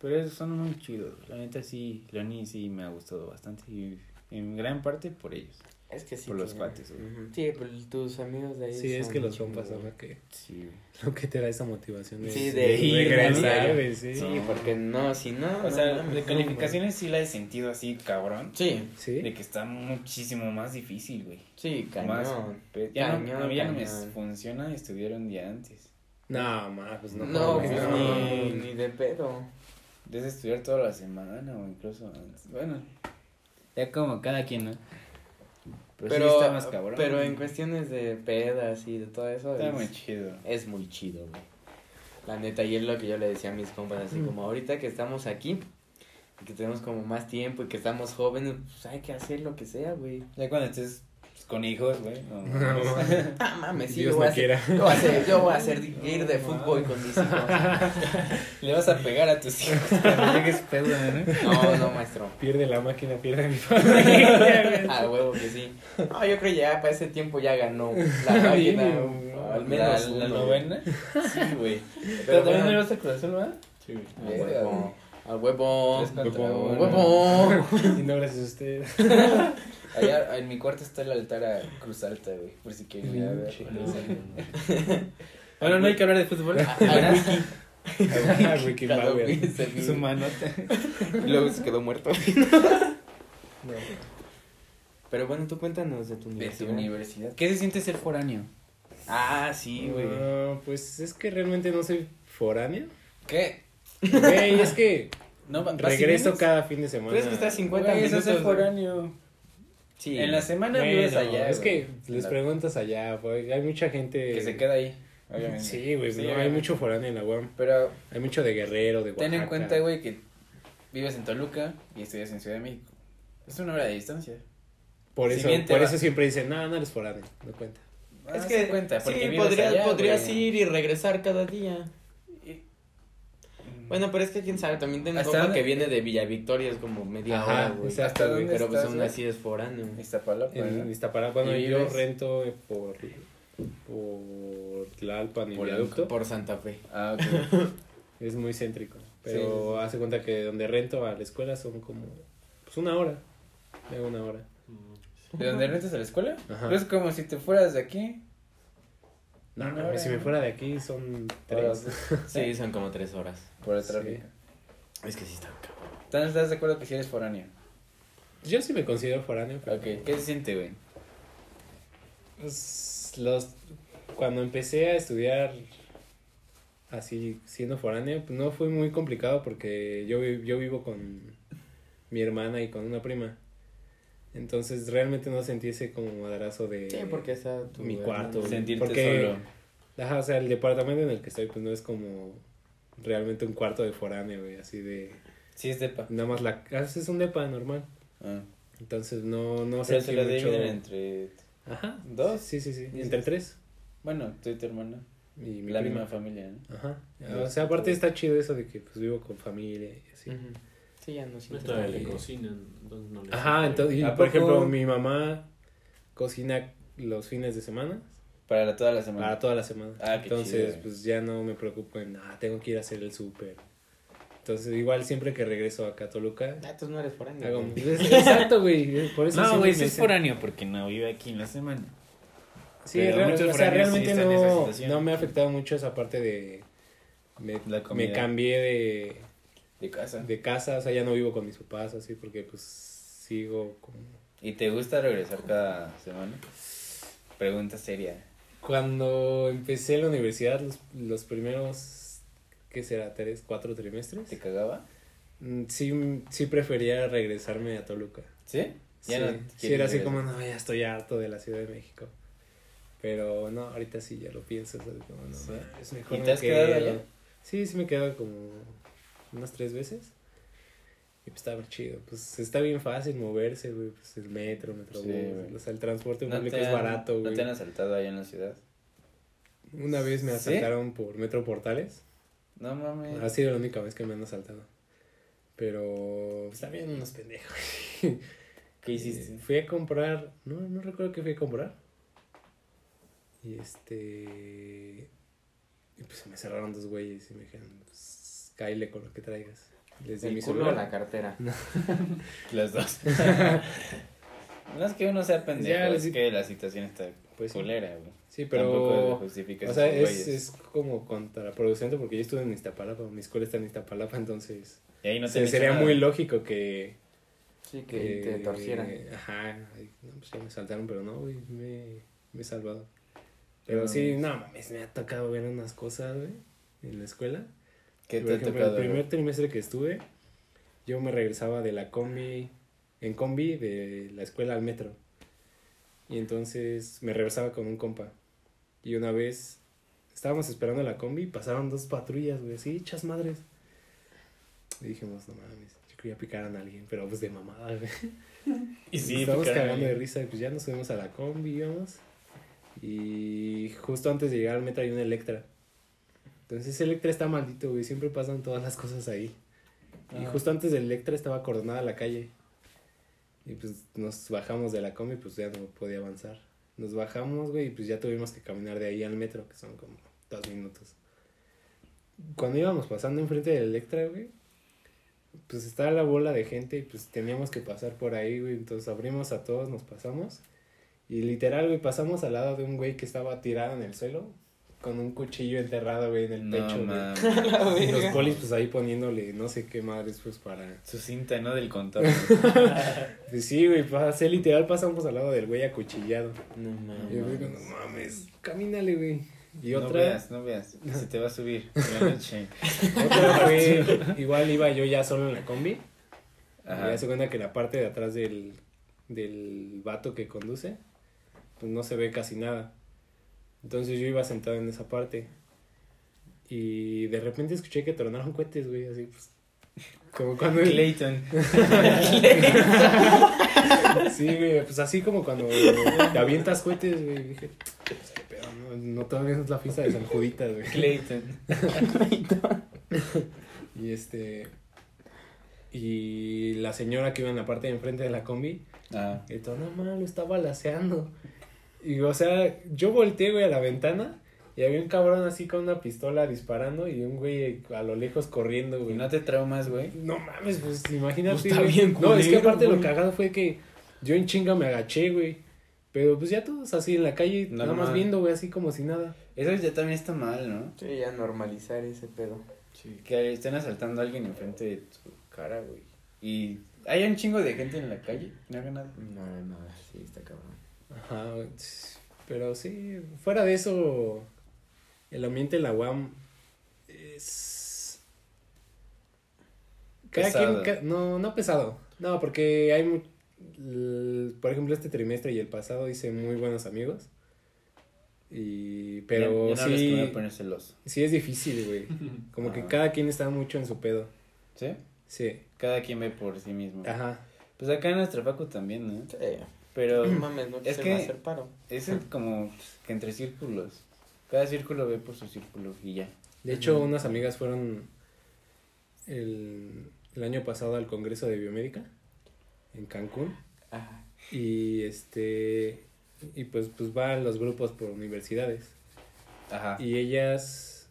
Speaker 2: pero esos son muy chidos. La neta sí, Leoni sí me ha gustado bastante y en gran parte por ellos.
Speaker 1: Es que sí.
Speaker 2: Por los cuates, güey.
Speaker 1: Sí, pero tus amigos de ahí.
Speaker 3: Sí, es que los compas son lo que,
Speaker 2: Sí,
Speaker 3: lo que te da esa motivación de,
Speaker 1: Sí, de ir,
Speaker 3: regresar, sí.
Speaker 1: Sí, porque no, si no.
Speaker 2: O
Speaker 1: no
Speaker 2: sea, de calificaciones sí la he sentido así, cabrón.
Speaker 1: Sí,
Speaker 3: ¿Sí?
Speaker 2: De que está muchísimo más difícil, güey.
Speaker 1: sí,
Speaker 2: Más,
Speaker 1: cañón.
Speaker 2: pe- ya no,
Speaker 1: Cañón,
Speaker 2: ya no me
Speaker 1: cañón.
Speaker 2: funciona estudiar un día antes.
Speaker 3: No, ma, pues no.
Speaker 1: Pues
Speaker 3: no.
Speaker 1: ni, ni de pedo.
Speaker 2: Debes estudiar toda la semana o incluso antes. Bueno, ya como cada quien, ¿no? Pero,
Speaker 1: Pero,
Speaker 2: sí está más cabrón.
Speaker 1: pero en cuestiones de pedas y de todo eso,
Speaker 2: Está
Speaker 1: es,
Speaker 2: muy chido.
Speaker 1: es muy chido, güey. La neta, y es lo que yo le decía a mis compas, así
Speaker 3: Mm.
Speaker 1: como ahorita que estamos aquí, y que tenemos como más tiempo y que estamos jóvenes, pues hay que hacer lo que sea, güey.
Speaker 2: Ya cuando estés con hijos, güey. no,
Speaker 3: No,
Speaker 1: Ah, mames, sí,
Speaker 3: Dios
Speaker 1: yo voy, a
Speaker 3: no
Speaker 1: hacer,
Speaker 3: quiera.
Speaker 1: yo voy a hacer, yo voy a hacer ir de fútbol con mis hijos.
Speaker 2: Le vas a pegar a tus hijos cuando llegues pedo, ¿no?
Speaker 1: No, no, maestro.
Speaker 3: Pierde la máquina, pierde mi familia.
Speaker 1: Ah, huevo que sí. No, yo creo que ya para ese tiempo ya ganó la máquina. Al menos
Speaker 2: la, la
Speaker 1: uno.
Speaker 2: novena. Sí, güey.
Speaker 1: Pero
Speaker 2: Pero también no ibas a Cruz Azul, ¿verdad?
Speaker 4: Sí, güey.
Speaker 1: Al
Speaker 2: Verga,
Speaker 1: huevo. Al huevo.
Speaker 2: Uno.
Speaker 1: Huevo.
Speaker 3: Y no gracias a usted.
Speaker 2: Allá en mi cuarto está el altar a Cruz Alta, güey. Por si quieren ir a ver. Bueno, no hay que hablar de fútbol.
Speaker 1: Al wiki.
Speaker 3: Ah, Ricky
Speaker 1: Cada
Speaker 3: Bauer.
Speaker 1: wiki se
Speaker 2: Su manota.
Speaker 1: Y luego se quedó muerto.
Speaker 3: No.
Speaker 1: Pero bueno, tú cuéntanos de tu
Speaker 2: De
Speaker 1: universidad.
Speaker 2: tu universidad. ¿Qué se siente ser foráneo?
Speaker 1: Ah, sí, güey.
Speaker 3: Ah, pues es que realmente no soy foráneo.
Speaker 2: ¿Qué?
Speaker 3: Güey, es que
Speaker 2: No,
Speaker 3: regreso cada fin de semana.
Speaker 1: Pero es que está a 50
Speaker 2: Güey, eso
Speaker 1: minutos.
Speaker 2: es ser
Speaker 1: güey.
Speaker 2: foráneo.
Speaker 1: Sí.
Speaker 2: En la semana
Speaker 3: Bueno,
Speaker 2: vives allá.
Speaker 3: es
Speaker 2: güey.
Speaker 3: que les
Speaker 2: La-
Speaker 3: preguntas allá, güey. Hay mucha gente.
Speaker 2: Que se queda ahí, obviamente.
Speaker 3: Sí, güey.
Speaker 2: Sí,
Speaker 3: no, hay mucho foráneo en la UAM.
Speaker 2: Pero
Speaker 3: Hay mucho de Guerrero, de Oaxaca.
Speaker 2: ten en cuenta, güey, que vives en Toluca y estudias en Ciudad de México. Es una hora de distancia.
Speaker 3: Por eso, por
Speaker 2: va-
Speaker 3: eso siempre dicen, no, no eres foráneo. No cuenta.
Speaker 1: Es
Speaker 2: Ah,
Speaker 1: que
Speaker 2: sí cuenta, porque
Speaker 1: sí,
Speaker 2: vives
Speaker 1: podrías,
Speaker 2: allá,
Speaker 1: podrías
Speaker 2: güey.
Speaker 1: ir y regresar cada día. Bueno, pero es que quién sabe, también tengo
Speaker 2: ¿Hasta
Speaker 1: compa
Speaker 2: dónde?
Speaker 1: que viene de Villa Victoria, es como media
Speaker 3: Ajá,
Speaker 1: hora, güey.
Speaker 3: exacto,
Speaker 2: ¿Hasta
Speaker 3: güey.
Speaker 2: dónde
Speaker 1: Pero pues
Speaker 2: estás,
Speaker 1: aún así es foráneo.
Speaker 2: Iztapalapa.
Speaker 3: Iztapalapa, bueno,
Speaker 2: ¿Y
Speaker 3: yo
Speaker 2: vives?
Speaker 3: rento por, por Tlalpan y
Speaker 2: Por
Speaker 3: Viaducto.
Speaker 1: Por Santa Fe.
Speaker 2: Ah, ok.
Speaker 3: Es muy céntrico. Pero
Speaker 2: sí,
Speaker 3: hace cuenta que donde rento a la escuela son como pues una hora. De una hora.
Speaker 2: ¿De dónde rentas a la escuela?
Speaker 3: Ajá.
Speaker 2: Pues como si te fueras de aquí.
Speaker 3: No, no, si me fuera de aquí son tres.
Speaker 1: Sí, son como tres horas.
Speaker 2: Por el
Speaker 3: Sí.
Speaker 2: tráfico.
Speaker 1: Es que sí está cabrón.
Speaker 2: Entonces, ¿estás de acuerdo que si eres foráneo?
Speaker 3: Yo sí me considero foráneo, pero
Speaker 2: Ok, ¿qué se siente, güey?
Speaker 3: pues, los cuando empecé a estudiar así siendo foráneo, pues no fue muy complicado porque yo vi- yo vivo con mi hermana y con una prima. Entonces realmente no sentí ese como madrazo de
Speaker 1: Sí, porque está tu
Speaker 3: mi cuarto.
Speaker 2: Sentirte
Speaker 3: Porque-
Speaker 2: solo.
Speaker 3: Ajá, o sea, el departamento en el que estoy pues no es como realmente un cuarto de foráneo, güey, así de
Speaker 2: Sí, es depa.
Speaker 3: nada más la casa es un depa normal.
Speaker 2: Ah.
Speaker 3: Entonces no no
Speaker 2: Pero se lo
Speaker 3: mucho-
Speaker 2: dividen entre...
Speaker 3: Ajá.
Speaker 2: ¿Dos?
Speaker 3: Sí, sí, sí, entre tres
Speaker 2: Bueno, tú y tu hermana.
Speaker 3: y mi
Speaker 2: la
Speaker 3: prima.
Speaker 2: misma familia, ¿no?
Speaker 3: Ajá.
Speaker 2: Ah,
Speaker 3: O sea, aparte está chido eso de que pues vivo con familia y así.
Speaker 1: Ujú. Sí, ya no
Speaker 4: todavía le cocinan, entonces no le
Speaker 3: Ajá, entonces, y
Speaker 2: ¿A
Speaker 3: por ejemplo, mi mamá cocina los fines de semana
Speaker 2: Para la- toda la semana.
Speaker 3: para toda la semana.
Speaker 2: Ah, qué
Speaker 3: Entonces,
Speaker 2: chido.
Speaker 3: pues ya no me preocupo en, ah, tengo que ir a hacer el súper. Entonces, igual siempre que regreso acá a Toluca,
Speaker 1: Ah, tú no eres foráneo.
Speaker 3: hago... Exacto, güey. Por eso
Speaker 2: No, güey, sí es foráneo porque no vive aquí en la semana.
Speaker 3: Sí,
Speaker 2: Pero
Speaker 3: real-
Speaker 2: muchos
Speaker 3: o sea,
Speaker 2: foráneos sí
Speaker 3: realmente no,
Speaker 2: situación.
Speaker 3: no me ha afectado mucho esa parte de... Me,
Speaker 2: La
Speaker 3: me cambié de,
Speaker 2: De casa.
Speaker 3: de casa, o sea, ya no vivo con mis papás, así, porque pues sigo como...
Speaker 2: ¿Y te gusta regresar cada semana? Pregunta seria.
Speaker 3: Cuando empecé la universidad, los, los primeros, ¿qué será? ¿Tres, cuatro trimestres?
Speaker 2: ¿Te cagaba?
Speaker 3: Mm, Sí, sí prefería regresarme a Toluca.
Speaker 2: ¿Sí?
Speaker 3: Sí,
Speaker 2: Ya no
Speaker 3: sí,
Speaker 2: quieres
Speaker 3: era así
Speaker 2: regresar.
Speaker 3: como, no, ya estoy harto de la Ciudad de México. Pero no, ahorita sí ya lo pienso, sea, como, no,
Speaker 2: Sí.
Speaker 3: es mejor
Speaker 2: ¿Y te has quedado allá?
Speaker 3: Sí, sí me he quedado como unas tres veces. Y pues estaba chido. Pues está bien fácil moverse, güey. Pues el metro, metrobús.
Speaker 2: Sí,
Speaker 3: o sea, el transporte
Speaker 2: ¿No
Speaker 3: público es barato,
Speaker 2: ¿No
Speaker 3: güey.
Speaker 2: te han asaltado allá en la ciudad?
Speaker 3: Una vez me
Speaker 2: ¿Sí?
Speaker 3: asaltaron por Metro Portales.
Speaker 2: No mames.
Speaker 3: Ha sido la única vez que me han asaltado. Pero pues, también unos pendejos.
Speaker 2: ¿Qué hiciste?
Speaker 3: Eh, fui a comprar, no, no recuerdo qué fui a comprar. Y este. Y pues me cerraron dos güeyes y me dijeron, pues cáile con lo que traigas. Les di
Speaker 1: El
Speaker 3: mi
Speaker 1: culo o
Speaker 3: celular.
Speaker 1: la cartera.
Speaker 2: Las dos. no es que uno sea pendejo,
Speaker 3: Ya,
Speaker 2: es
Speaker 3: sí.
Speaker 2: que la situación está
Speaker 3: Pues
Speaker 2: culera, güey.
Speaker 3: Sí, pero.
Speaker 2: justifica
Speaker 3: O sea, es, es como contraproducente porque yo estuve en Iztapalapa, mi escuela está en Iztapalapa, entonces
Speaker 2: Y ahí no te
Speaker 3: se- sería
Speaker 2: nada.
Speaker 3: muy lógico que,
Speaker 1: Sí, que te torcieran.
Speaker 3: Ajá, ay, no, pues ya me saltaron, pero no, güey, me, me he salvado. Pero
Speaker 2: No
Speaker 3: sí, no mames, me ha tocado ver unas cosas, güey, en la escuela.
Speaker 2: ¿Qué
Speaker 3: Por
Speaker 2: te
Speaker 3: ejemplo,
Speaker 2: tocado?
Speaker 3: el primer trimestre que estuve, yo me regresaba de la combi, en combi, de la escuela al metro. Y entonces me regresaba con un compa. Y una vez estábamos esperando la combi y pasaron dos patrullas, güey, así, hechas madres. Y dijimos, no mames, yo quería picar a alguien, pero pues de mamada, güey.
Speaker 2: Y
Speaker 3: Nos
Speaker 2: sí,
Speaker 3: estábamos
Speaker 2: picaron
Speaker 3: cagando de risa, y pues ya nos subimos a la combi, íbamos. Y justo antes de llegar al metro hay un Electra. Entonces ese Electra está maldito, güey, siempre pasan todas las cosas ahí. Y
Speaker 2: Ah.
Speaker 3: justo antes del Electra estaba acordonada la calle. Y pues nos bajamos de la combi, pues ya no podía avanzar. Nos bajamos, güey, y pues ya tuvimos que caminar de ahí al metro, que son como dos minutos. Cuando íbamos pasando enfrente del Electra, güey, pues estaba la bola de gente y pues teníamos que pasar por ahí, güey. Entonces abrimos a todos, nos pasamos. Y literal, güey, pasamos al lado de un güey que estaba tirado en el suelo con un cuchillo enterrado, güey, en el
Speaker 2: No
Speaker 3: pecho, güey.
Speaker 2: mames.
Speaker 3: Y los polis, pues ahí poniéndole no sé qué madres, pues para.
Speaker 2: Su cinta, ¿no? Del contacto.
Speaker 3: Pues sí, güey, pasé, literal pasamos al lado del güey acuchillado.
Speaker 1: No
Speaker 3: Y yo
Speaker 1: mames.
Speaker 3: digo, no mames, camínale, güey. Y
Speaker 2: No
Speaker 3: otra,
Speaker 2: veas, no veas. Se te va a subir. en la noche.
Speaker 3: otra fue, igual iba yo ya solo en la combi. Y
Speaker 2: Ajá.
Speaker 3: ya se cuenta que la parte de atrás del, del vato que conduce, pues no se ve casi nada. Entonces yo iba sentado en esa parte. Y de repente escuché que tronaron cohetes, güey, así pues. Como cuando.
Speaker 2: Clayton.
Speaker 3: Sí, güey, pues así como cuando te avientas cohetes, güey. Dije, pues, qué pedo, no, no todavía no es la fiesta de San Juditas, güey.
Speaker 2: Clayton.
Speaker 3: Y este. Y la señora que iba en la parte de enfrente de la combi,
Speaker 2: Ah.
Speaker 3: gritó, no lo está balaceando. Y o sea, yo volteé, güey, a la ventana y había un cabrón así con una pistola disparando y un güey a lo lejos corriendo,
Speaker 2: ¿Y
Speaker 3: güey.
Speaker 2: no te traumas, güey?
Speaker 3: No mames, pues imagínate.
Speaker 1: Pues está
Speaker 3: güey.
Speaker 1: bien
Speaker 3: No, es que
Speaker 1: culero,
Speaker 3: aparte lo cagado fue que yo en chinga me agaché, güey. Pero pues ya todos así en la calle, nada más viendo, güey, así como si nada.
Speaker 2: Eso ya también está mal, ¿no?
Speaker 1: Sí, ya normalizar ese pedo.
Speaker 4: Sí.
Speaker 2: Que estén asaltando a alguien enfrente de tu cara, güey. Y hay un chingo de gente en la calle no haga nada.
Speaker 1: No, no, sí, está cabrón.
Speaker 3: Ajá. Pero sí, fuera de eso, el ambiente en la UAM es... Cada
Speaker 2: Pesado.
Speaker 3: quien, ca- no, no pesado. No, porque hay, mu- por ejemplo, este trimestre y el pasado hice muy buenos amigos. Y, pero
Speaker 2: Ya- ya no les
Speaker 3: sí,
Speaker 2: conviene poner celoso.
Speaker 3: sí es difícil, güey. Como que cada quien está mucho en su pedo.
Speaker 2: ¿Sí?
Speaker 3: Sí,
Speaker 2: Cada quien ve por sí mismo.
Speaker 3: ajá.
Speaker 2: Pues acá en nuestra facu también, ¿no?
Speaker 1: Sí.
Speaker 2: Pero
Speaker 1: No mames, no
Speaker 2: es
Speaker 1: se
Speaker 2: que-
Speaker 1: va a hacer paro.
Speaker 2: es el como que entre círculos. Cada círculo ve por su círculo y ya.
Speaker 3: De hecho, unas amigas fueron el, el año pasado al Congreso de Biomédica en Cancún.
Speaker 1: Ajá.
Speaker 3: Y este y pues pues van los grupos por universidades.
Speaker 2: Ajá.
Speaker 3: Y ellas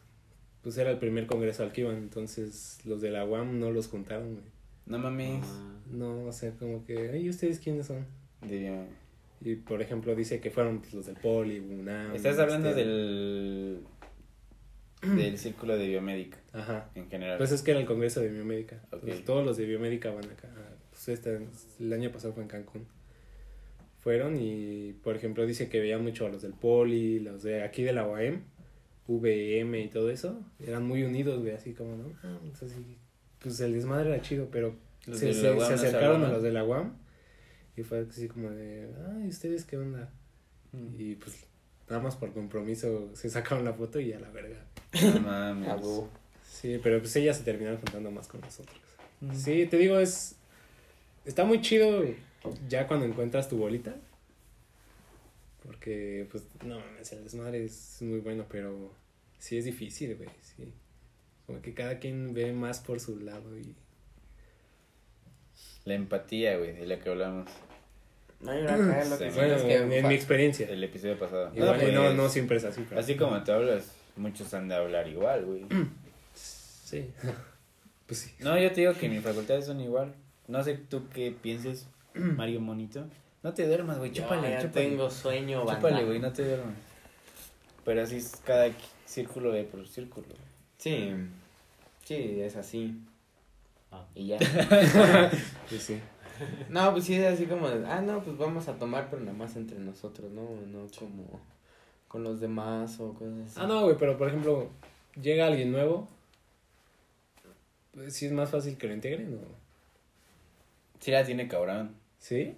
Speaker 3: pues era el primer congreso al que iban, entonces los de la UAM no los juntaron, güey.
Speaker 2: No mames.
Speaker 1: Ah,
Speaker 3: No, o sea, como que, ay, ¿ustedes quiénes son?
Speaker 2: De-
Speaker 3: Y por ejemplo dice que fueron pues, los del Poli, UNAM.
Speaker 2: Estás hablando
Speaker 3: este,
Speaker 2: del del círculo de biomédica
Speaker 3: Ajá.
Speaker 2: en general.
Speaker 3: Pues es que era el congreso de biomédica. Entonces, todos los de biomédica van acá. Pues este, el año pasado fue en Cancún. Fueron y, por ejemplo, dice que veía mucho a los del Poli, los de aquí de la UAM, VM y todo eso. Eran muy unidos, güey, así como, ¿no? Ah, pues, pues el desmadre era chido, pero
Speaker 2: Los
Speaker 3: se, se- acercaron a los de la UAM y fue así como de, ay, ¿ustedes qué onda? Y pues nada más por compromiso se sacaron la foto y a la verga.
Speaker 2: No mames.
Speaker 3: Sí, pero pues ellas se terminaron juntando más con nosotros.
Speaker 2: Mm.
Speaker 3: Sí, te digo, es. Está muy chido ya cuando encuentras tu bolita. Porque, pues, no mames, el desmadre es muy bueno, pero sí es difícil, güey, sí. Como que cada quien ve más por su lado y.
Speaker 2: La empatía, güey, de la que hablamos
Speaker 1: No, y acá lo que
Speaker 2: Sí.
Speaker 1: sí
Speaker 3: Bueno,
Speaker 1: es que
Speaker 3: en, en mi experiencia.
Speaker 2: el episodio pasado.
Speaker 3: Igual,
Speaker 2: No,
Speaker 3: no,
Speaker 2: pues,
Speaker 3: no siempre es así, pero.
Speaker 2: Así como te hablas, muchos han de hablar igual, güey.
Speaker 3: Sí. pues sí.
Speaker 2: No, yo te digo que en mi facultad son igual. No sé tú qué pienses, Mario Monito. No te duermas, güey, chúpale,
Speaker 1: ya
Speaker 2: chúpale.
Speaker 1: tengo sueño, banda.
Speaker 2: Chúpale, güey, no te duermas. Pero así es cada círculo de por círculo.
Speaker 1: Sí, sí, es así.
Speaker 4: Ah.
Speaker 1: Y ya.
Speaker 3: Sí, sí.
Speaker 1: No, pues sí es así como de, ah, no, pues vamos a tomar, pero nada más entre nosotros, ¿no? No como con los demás o cosas así.
Speaker 3: Ah, no, güey, pero por ejemplo, llega alguien nuevo. Pues sí es más fácil que lo integren, ¿no?
Speaker 2: Sí la tiene cabrón.
Speaker 3: ¿Sí?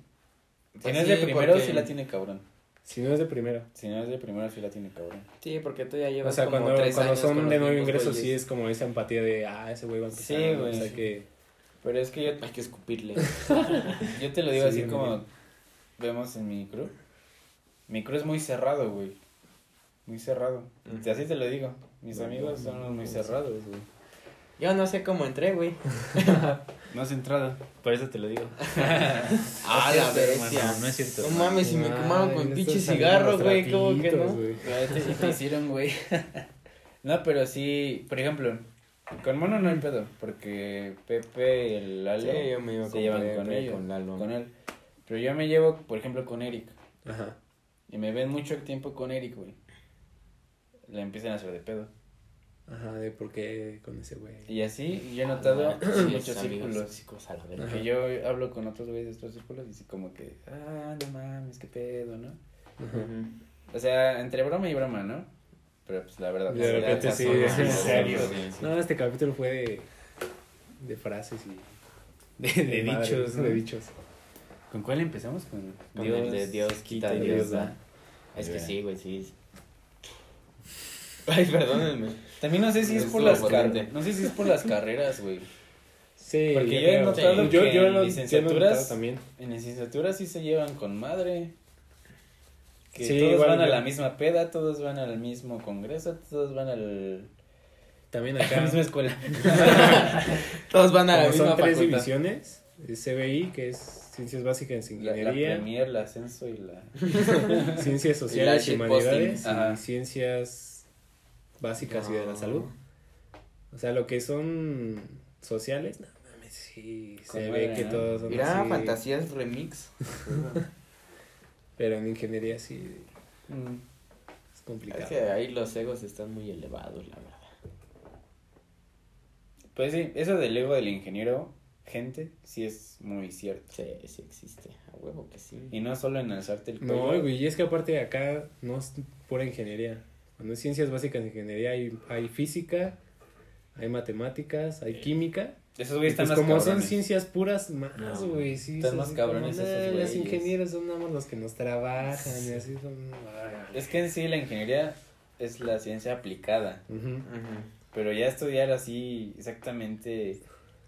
Speaker 2: Si
Speaker 1: Pues
Speaker 2: no es de
Speaker 1: sí,
Speaker 2: primero,
Speaker 1: porque-
Speaker 2: sí la tiene cabrón.
Speaker 3: Si no es de primero.
Speaker 2: Si no es de primera fila, tiene cabrón.
Speaker 1: Sí, porque tú ya llevas
Speaker 3: O sea,
Speaker 1: como
Speaker 3: cuando,
Speaker 1: tres
Speaker 3: cuando
Speaker 1: años
Speaker 3: son de nuevo ingreso, sí es como esa empatía de, ah, ese güey va a empezar.
Speaker 2: Sí, güey,
Speaker 3: O sea
Speaker 2: sí.
Speaker 3: que.
Speaker 2: Pero es que yo,
Speaker 1: Hay que escupirle.
Speaker 2: yo te lo digo
Speaker 3: Sí,
Speaker 2: así
Speaker 3: bien,
Speaker 2: como
Speaker 3: bien.
Speaker 2: vemos en mi crew. Mi crew es muy cerrado, güey. Muy cerrado. Así te lo digo. Mis amigos son muy cerrados, güey.
Speaker 1: Yo no sé cómo entré, güey.
Speaker 2: No has entrado. Por eso te lo digo.
Speaker 1: Ah, la bestia.
Speaker 2: No es cierto.
Speaker 1: No mames, si me
Speaker 3: Ay,
Speaker 1: quemaron con pinche cigarro, güey, ¿cómo que no?
Speaker 2: te hicieron, güey. No, pero sí, por ejemplo, con Mono no hay pedo, porque Pepe y el Lalo
Speaker 1: Sí, yo me iba
Speaker 2: se
Speaker 1: con
Speaker 2: llevan
Speaker 1: Pepe,
Speaker 2: con ellos,
Speaker 1: con Lalo.
Speaker 2: con él. Pero yo me llevo, por ejemplo, con Eric.
Speaker 3: Ajá.
Speaker 2: Y me ven mucho tiempo con Eric, güey. Le empiezan a hacer de pedo.
Speaker 3: Ajá, de por qué con ese güey.
Speaker 2: Y así, yo he notado
Speaker 1: sí,
Speaker 2: muchos círculos.
Speaker 1: tóxicos a la verga.
Speaker 3: Ajá.
Speaker 2: Que yo hablo con otros güeyes de estos círculos y sí como que, ah, no mames, qué pedo, ¿no?
Speaker 3: Ajá.
Speaker 2: O sea, entre broma y broma, ¿no? Pero pues la verdad.
Speaker 3: De
Speaker 2: pues,
Speaker 3: repente sí,
Speaker 2: son
Speaker 3: en serio.
Speaker 2: sí, sí.
Speaker 3: No, este capítulo fue de, de frases y
Speaker 2: De, de dichos, ¿no?
Speaker 3: de dichos.
Speaker 2: ¿Con cuál empezamos? Con,
Speaker 1: Con el de Dios quita, Dios da. Es que sí, güey, sí. Ay, perdónenme.
Speaker 2: También no sé si es por las carreras. No sé si es por las carreras, güey.
Speaker 3: Sí,
Speaker 2: Porque yo he notado
Speaker 3: yo,
Speaker 2: que
Speaker 3: yo
Speaker 2: en licenciaturas-
Speaker 3: yo he notado también.
Speaker 2: En licenciatura sí se llevan con madre. Que
Speaker 3: Sí,
Speaker 2: todos van a la misma peda, todos van al mismo congreso, todos van al,
Speaker 3: También
Speaker 2: a la
Speaker 3: acá.
Speaker 2: misma escuela.
Speaker 1: Todos van a la misma
Speaker 3: son tres
Speaker 1: facultad.
Speaker 3: divisiones, es CBI, que es Ciencias Básicas en
Speaker 2: La, la
Speaker 3: Ingeniería,
Speaker 2: Premier, el ascenso y la...
Speaker 3: Ciencias
Speaker 1: la
Speaker 3: Sociales y. Humanidades
Speaker 2: Ajá.
Speaker 3: y Ciencias Básicas y de la
Speaker 1: No.
Speaker 3: Salud. O sea, lo que son sociales, no mames, sí, se ve que
Speaker 2: ¿no?
Speaker 3: todos son
Speaker 1: Mira,
Speaker 3: así,
Speaker 1: fantasías remix.
Speaker 3: Pero en ingeniería sí
Speaker 2: Mm.
Speaker 3: es
Speaker 1: Es
Speaker 3: complicado.
Speaker 1: que ahí los egos están muy elevados, la verdad.
Speaker 2: Pues sí, eso del ego del ingeniero, gente, sí es muy cierto.
Speaker 1: Sí, sí existe. A huevo que sí.
Speaker 2: Y no solo en alzarte el cuello.
Speaker 3: No, güey, y es que aparte de acá no es pura ingeniería. Cuando es ciencias básicas de ingeniería hay, hay física, hay matemáticas, hay química.
Speaker 2: Esos güeyes están
Speaker 3: Pues
Speaker 2: más
Speaker 3: como son
Speaker 2: cabrones.
Speaker 3: ciencias puras más,
Speaker 1: No,
Speaker 3: güey, sí.
Speaker 2: están
Speaker 3: son
Speaker 2: más cabrones
Speaker 3: como,
Speaker 2: esos
Speaker 3: "Nah, Los
Speaker 2: güeyes".
Speaker 3: ingenieros son nada más los que nos trabajan y así son. ay".
Speaker 2: Es que en sí la ingeniería es la ciencia aplicada.
Speaker 3: Ujú.
Speaker 1: Ujú.
Speaker 2: Pero ya estudiar así exactamente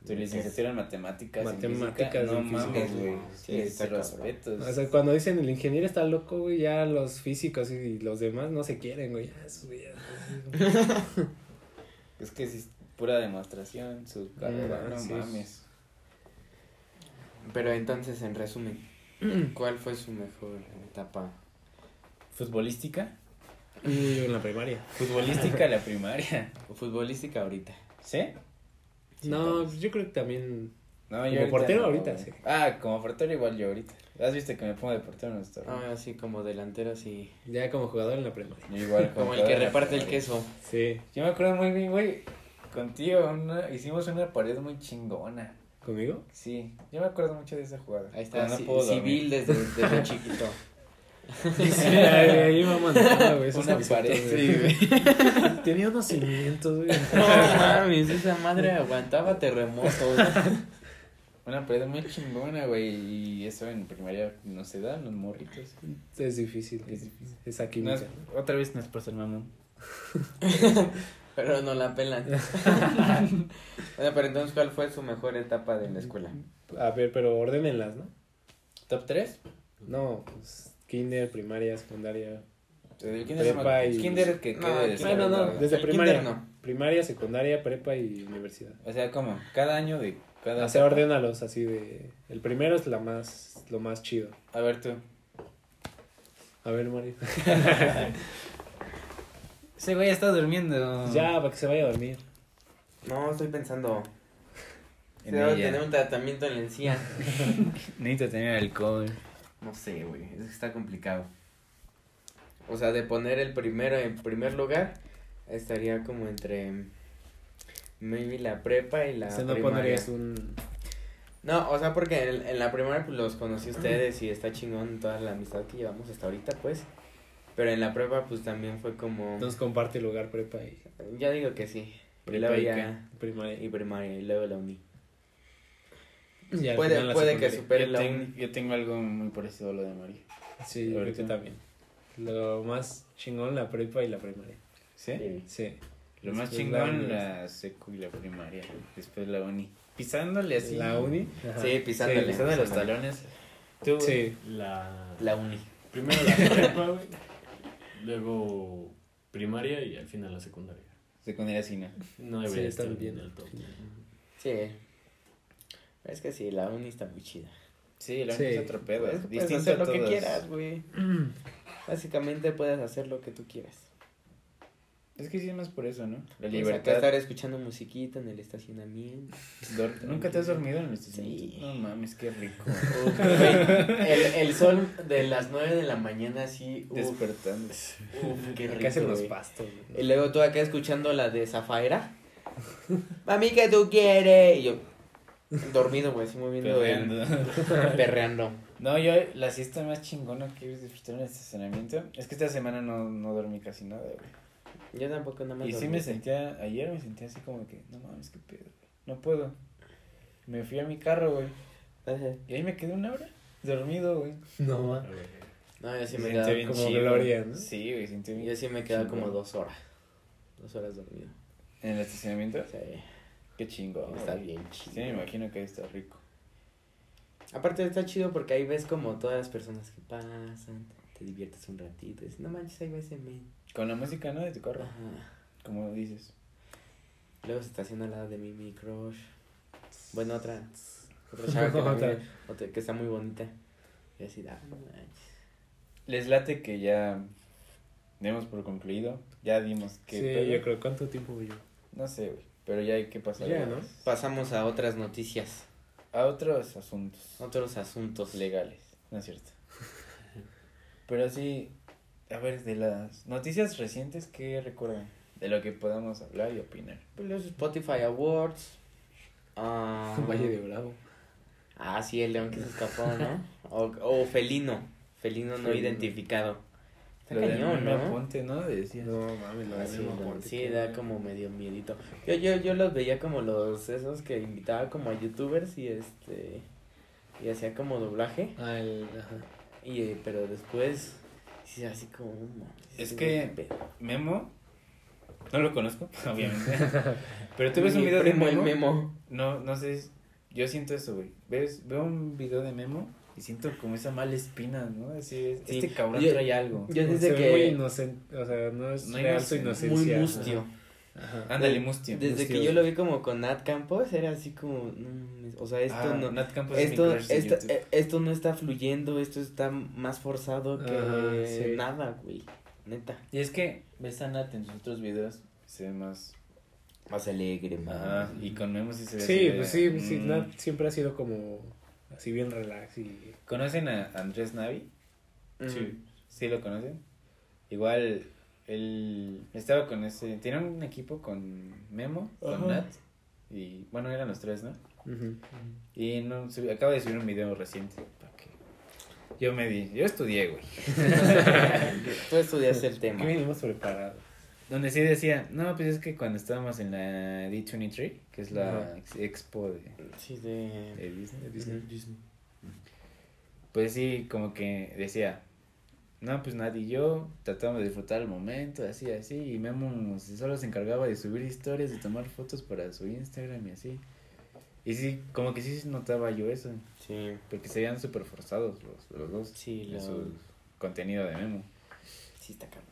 Speaker 2: tu licenciatura en matemáticas,
Speaker 3: Matemáticas
Speaker 2: en física, no mames,
Speaker 3: sí.
Speaker 2: güey.
Speaker 1: Sí, cabrón.
Speaker 2: respetos.
Speaker 3: O sea, cuando dicen el ingeniero está loco, güey, ya los físicos y los demás no se quieren, güey. Ya,
Speaker 2: Es que si es pura demostración, su carrera,
Speaker 3: Ah,
Speaker 2: no
Speaker 3: sí.
Speaker 2: mames.
Speaker 1: Pero entonces, en resumen, ¿cuál fue su mejor etapa?
Speaker 2: ¿Futbolística?
Speaker 3: En la primaria.
Speaker 2: Futbolística la primaria.
Speaker 1: Futbolística ahorita.
Speaker 2: ¿Sí?
Speaker 1: Sí,
Speaker 3: no, pues yo creo que también.
Speaker 2: No,
Speaker 3: Como
Speaker 2: ahorita
Speaker 3: portero
Speaker 2: no,
Speaker 3: ahorita, sí.
Speaker 2: Ah, como portero igual yo ahorita. ¿Has visto que me pongo de portero en torneos?
Speaker 1: Ah, así como delantero, sí.
Speaker 3: Ya como jugador en la primaria.
Speaker 2: Yo igual.
Speaker 1: Como el que reparte el queso.
Speaker 3: Sí.
Speaker 2: Yo me acuerdo muy bien, güey. Contigo una- hicimos una pared muy chingona.
Speaker 3: ¿Conmigo?
Speaker 2: Sí, yo me acuerdo mucho de esa jugada.
Speaker 1: Ahí está,
Speaker 2: no puedo
Speaker 1: civil desde, desde chiquito.
Speaker 3: Sí, ahí, ahí va mandando, güey.
Speaker 2: Una pared,
Speaker 3: güey.
Speaker 2: sí, güey.
Speaker 3: Tenía unos cimientos, güey.
Speaker 1: No mames, esa madre aguantaba terremotos.
Speaker 2: Una pared muy chingona, güey. Y eso en primaria no se da, los morritos.
Speaker 3: Es difícil.
Speaker 2: Es difícil.
Speaker 3: Esa
Speaker 2: No
Speaker 3: química.
Speaker 2: es- otra vez no es por ser mamón.
Speaker 1: Pero no la pelan. bueno, pero entonces, ¿cuál fue su mejor etapa de la escuela?
Speaker 3: A ver, pero ordénenlas, ¿no?
Speaker 2: ¿Top 3?
Speaker 3: No, pues kinder, primaria, secundaria.
Speaker 2: El
Speaker 3: Prepa y-
Speaker 2: kinder que
Speaker 1: No,
Speaker 2: quede
Speaker 3: Bueno, no,
Speaker 2: segunda.
Speaker 3: desde
Speaker 1: El
Speaker 3: primaria.
Speaker 1: kinder no.
Speaker 3: Primaria, secundaria, prepa y universidad.
Speaker 2: O sea, ¿cómo? Cada año de cada...
Speaker 3: O sea, ordénalos así de... El primero es la más, lo más chido.
Speaker 2: A ver tú.
Speaker 3: A ver, Mario.
Speaker 2: Ese güey está durmiendo.
Speaker 3: Ya, para que se vaya a dormir.
Speaker 1: No, estoy pensando. Se
Speaker 2: En
Speaker 1: debe
Speaker 2: ella.
Speaker 1: tener un tratamiento en la encía.
Speaker 2: Necesito tener alcohol.
Speaker 1: No sé, güey. Es que está complicado. O sea, de poner el primero en primer lugar, estaría como entre. Maybe la prepa y la
Speaker 3: o sea, no
Speaker 1: primaria.
Speaker 3: pondrías un...
Speaker 1: No, o sea, porque en, en la primaria pues, los conocí a ustedes y está chingón toda la amistad que llevamos hasta ahorita, pues. Pero en la prepa, pues también fue como.
Speaker 3: Entonces comparte lugar prepa y...
Speaker 1: Ya digo que sí. Y
Speaker 3: Prepa
Speaker 1: luego
Speaker 3: y
Speaker 1: ya.
Speaker 3: Primaria.
Speaker 1: Y primaria, y luego la uni.
Speaker 3: Y al
Speaker 1: Puede-
Speaker 3: final la
Speaker 1: puede que supere
Speaker 2: Yo,
Speaker 1: la
Speaker 2: ten-
Speaker 1: uni.
Speaker 2: yo tengo algo muy parecido a lo de María.
Speaker 3: Sí, yo creo que
Speaker 2: Ahorita.
Speaker 3: también. Lo más chingón la prepa y la primaria.
Speaker 2: ¿Sí?
Speaker 3: Sí.
Speaker 2: Lo más
Speaker 3: Después la
Speaker 2: chingón
Speaker 3: uni.
Speaker 2: la seco y la primaria. Después la uni. Pisándole así.
Speaker 3: La uni. Ajá.
Speaker 1: Sí, pisándole.
Speaker 3: Sí,
Speaker 2: Pisando los talones. Tú.
Speaker 3: Sí.
Speaker 4: La...
Speaker 1: La uni.
Speaker 4: Primero la prepa, güey. Luego primaria y al final la secundaria.
Speaker 2: Secundaria sí, ¿no?
Speaker 4: No
Speaker 3: Sí,
Speaker 4: debería
Speaker 3: está
Speaker 4: estar
Speaker 3: bien.
Speaker 4: el top.
Speaker 1: Sí. Es que sí, la uni está muy chida.
Speaker 2: Sí, la
Speaker 3: Sí.
Speaker 2: uni es otro pedo.
Speaker 1: Puedes, puedes hacer
Speaker 2: a
Speaker 1: lo que quieras, güey. Básicamente puedes hacer lo que tú quieras.
Speaker 2: Es que sí es más por eso, ¿no? La
Speaker 1: acá
Speaker 2: libertad.
Speaker 1: estar escuchando musiquita en el estacionamiento.
Speaker 2: Dor- ¿Nunca te has dormido en el estacionamiento?
Speaker 1: Sí.
Speaker 2: No mames, qué rico.
Speaker 1: Uf, el, el sol de las 9 de la mañana así. Uf,
Speaker 2: Despertando.
Speaker 1: uf, qué rico.
Speaker 3: Acá hacen los pastos. güey.
Speaker 1: Y luego tú acá escuchando la de Zafaira. Mami, ¿qué tú quieres? Y yo, dormido, güey, así moviendo.
Speaker 2: Perreando.
Speaker 1: Perreando.
Speaker 2: No, yo la siesta más chingona que he disfrutar en el estacionamiento es que esta semana no, no dormí casi nada, güey.
Speaker 1: Yo tampoco nada más.
Speaker 2: Y sí me sentía, ayer me sentía así como que, no mames, qué pedo, güey. No puedo. Me fui a mi carro, güey.
Speaker 1: Ajá.
Speaker 2: Y ahí me quedé una hora dormido, güey.
Speaker 3: No,
Speaker 4: A
Speaker 3: ma.
Speaker 4: ver,
Speaker 1: No, yo sí
Speaker 2: Me
Speaker 1: me
Speaker 2: sentía
Speaker 1: quedaba
Speaker 2: bien
Speaker 3: como
Speaker 2: chido.
Speaker 3: Gloria, ¿no?
Speaker 2: Sí, güey, sentí bien.
Speaker 1: Yo sí me quedaba como dos horas. Dos horas dormido.
Speaker 2: ¿En el estacionamiento?
Speaker 1: Sí,
Speaker 2: Qué chingo.
Speaker 1: está bien chido.
Speaker 2: Sí, me imagino que ahí está rico.
Speaker 1: Aparte está chido porque ahí ves como todas las personas que pasan, te diviertes un ratito, y dices, no manches, ahí va ese men.
Speaker 2: Con la música, ¿no? De tu carro.
Speaker 1: Ajá.
Speaker 2: Como dices.
Speaker 1: Luego se estaciona al lado de mí mi crush. Bueno, otra. Otra chava que,
Speaker 3: otra
Speaker 1: que está muy bonita. Y así, ah, no manches.
Speaker 2: Les late que ya demos por concluido. Ya dimos que.
Speaker 3: Sí, yo creo. ¿Cuánto tiempo yo?
Speaker 2: No sé, güey. Pero ya hay que pasar
Speaker 3: Ya,
Speaker 2: a-
Speaker 3: ¿no?
Speaker 1: Pasamos a otras noticias,
Speaker 2: a otros asuntos
Speaker 1: otros asuntos.
Speaker 2: legales. No es cierto. Pero sí, a ver, de las noticias recientes, ¿qué recuerdan? De lo que podamos hablar y opinar.
Speaker 1: Pues los Spotify Awards. ah,
Speaker 3: Valle de Bravo.
Speaker 1: Ah, sí, el león que se escapó, ¿no? O, o felino. Felino no
Speaker 2: Felino.
Speaker 1: identificado. Está
Speaker 2: Lo
Speaker 1: cañón, ¿no?
Speaker 2: Aponte, ¿no? Decía.
Speaker 3: No mames, lo
Speaker 1: Ah,
Speaker 3: de
Speaker 1: sí, sí, da como medio miedito. Yo, yo, yo los veía como los esos que invitaba como a youtubers y este y hacía como doblaje
Speaker 3: Ah, el. Ajá.
Speaker 1: y eh, pero después sí así como "No mames,
Speaker 2: Es que-
Speaker 1: güey, qué pedo".
Speaker 2: Memo, no lo conozco, obviamente. Pero tú ves un
Speaker 1: Mi
Speaker 2: video de Memo.
Speaker 1: memo.
Speaker 2: No, no sé, yo siento eso, güey. ¿Ves? Veo un video de Memo y siento como esa mala espina, ¿no? Así es,
Speaker 1: Sí.
Speaker 2: este cabrón
Speaker 1: Yo-
Speaker 2: trae algo.
Speaker 1: Yo
Speaker 3: Se
Speaker 1: desde
Speaker 3: ve muy
Speaker 1: que
Speaker 3: inocente. O sea, no es
Speaker 2: No
Speaker 3: real su
Speaker 2: inocente,
Speaker 3: inocencia.
Speaker 1: muy mustio.
Speaker 3: Ajá.
Speaker 2: Ándale, mustio.
Speaker 1: Desde
Speaker 3: Mustio.
Speaker 1: que yo lo vi como con Nat Campos era así como no o sea, esto
Speaker 2: Ah,
Speaker 1: no
Speaker 2: Nat Campos es mi
Speaker 1: esto, esto, eh, esto no está fluyendo, esto está más forzado que
Speaker 3: Ajá, sí.
Speaker 1: nada, güey. Neta.
Speaker 2: Y es que ves a Nat en sus otros videos, se ve más...
Speaker 1: Más alegre, más.
Speaker 2: Ajá, y con Memo sí se ve
Speaker 3: Sí, pues sí, sí,
Speaker 2: mm.
Speaker 3: Nat siempre ha sido como así bien relax y
Speaker 2: ¿Conocen a Andrés Navi?
Speaker 1: Mm.
Speaker 3: Sí.
Speaker 2: ¿Sí lo conocen? Igual, él estaba con ese... Tiene un equipo con Memo, con
Speaker 1: Ajá.
Speaker 2: Nat, y bueno, eran los tres, ¿no? Y no, sub- acaba de subir un video reciente. para que- Yo me di, yo estudié, güey.
Speaker 1: Tú estudiaste el tema.
Speaker 3: ¿Qué venimos preparados?
Speaker 2: Donde sí decía, no, pues es que cuando estábamos en la D23, que es la expo de,
Speaker 1: Sí, de.
Speaker 2: de Disney,
Speaker 3: De Disney.
Speaker 1: Ujú.
Speaker 2: pues sí, como que decía, no, pues nadie y yo tratábamos de disfrutar el momento, así, así, y Memo solo se encargaba de subir historias, de tomar fotos para su Instagram y así. Y sí, como que sí notaba yo eso,
Speaker 1: Sí.
Speaker 2: porque se veían súper forzados los, los dos.
Speaker 1: Sí,
Speaker 2: en
Speaker 1: lo-
Speaker 2: su contenido de Memo.
Speaker 1: Sí, está cabrón.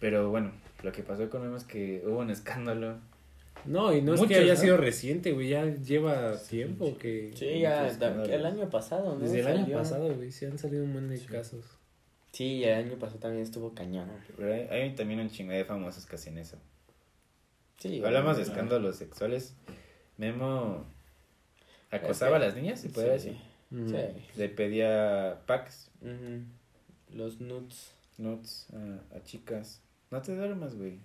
Speaker 2: Pero bueno, lo que pasó con Memo es que hubo un escándalo.
Speaker 3: No, y no es
Speaker 2: Muchos,
Speaker 3: que haya
Speaker 2: ¿no?
Speaker 3: sido reciente, güey, ya lleva tiempo que...
Speaker 1: Sí, ya el año pasado, ¿no?
Speaker 3: Desde el año
Speaker 1: Salió.
Speaker 3: pasado, güey, sí han salido un montón de
Speaker 2: Sí.
Speaker 3: casos.
Speaker 1: Sí, el año pasado también estuvo cañón.
Speaker 2: Pero hay, hay también un chingo de famosos que hacen eso.
Speaker 1: Sí.
Speaker 2: Hablamos de escándalos sexuales. Memo acosaba a las niñas, se puede
Speaker 1: sí.
Speaker 2: decir.
Speaker 3: Mm.
Speaker 1: Sí.
Speaker 2: Le pedía packs.
Speaker 1: Los nuts.
Speaker 2: nuts a, a chicas. No te duermas, güey.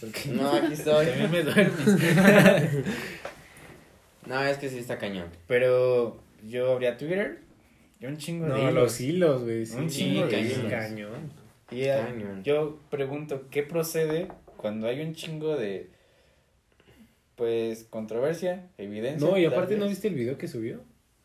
Speaker 2: Porque
Speaker 1: No, aquí estoy.
Speaker 2: también me duermes.
Speaker 1: No, es que sí está cañón.
Speaker 2: Pero yo abría Twitter y un chingo de
Speaker 3: No,
Speaker 2: hilos.
Speaker 3: los hilos, güey, sí.
Speaker 2: Un
Speaker 1: chingo de
Speaker 3: cañón.
Speaker 1: hilos.
Speaker 3: cañón.
Speaker 2: Y eh,
Speaker 1: Cañón.
Speaker 2: yo pregunto, ¿qué procede cuando hay un chingo de, pues, controversia, evidencia?
Speaker 3: No, y aparte, ¿no viste el video que subió?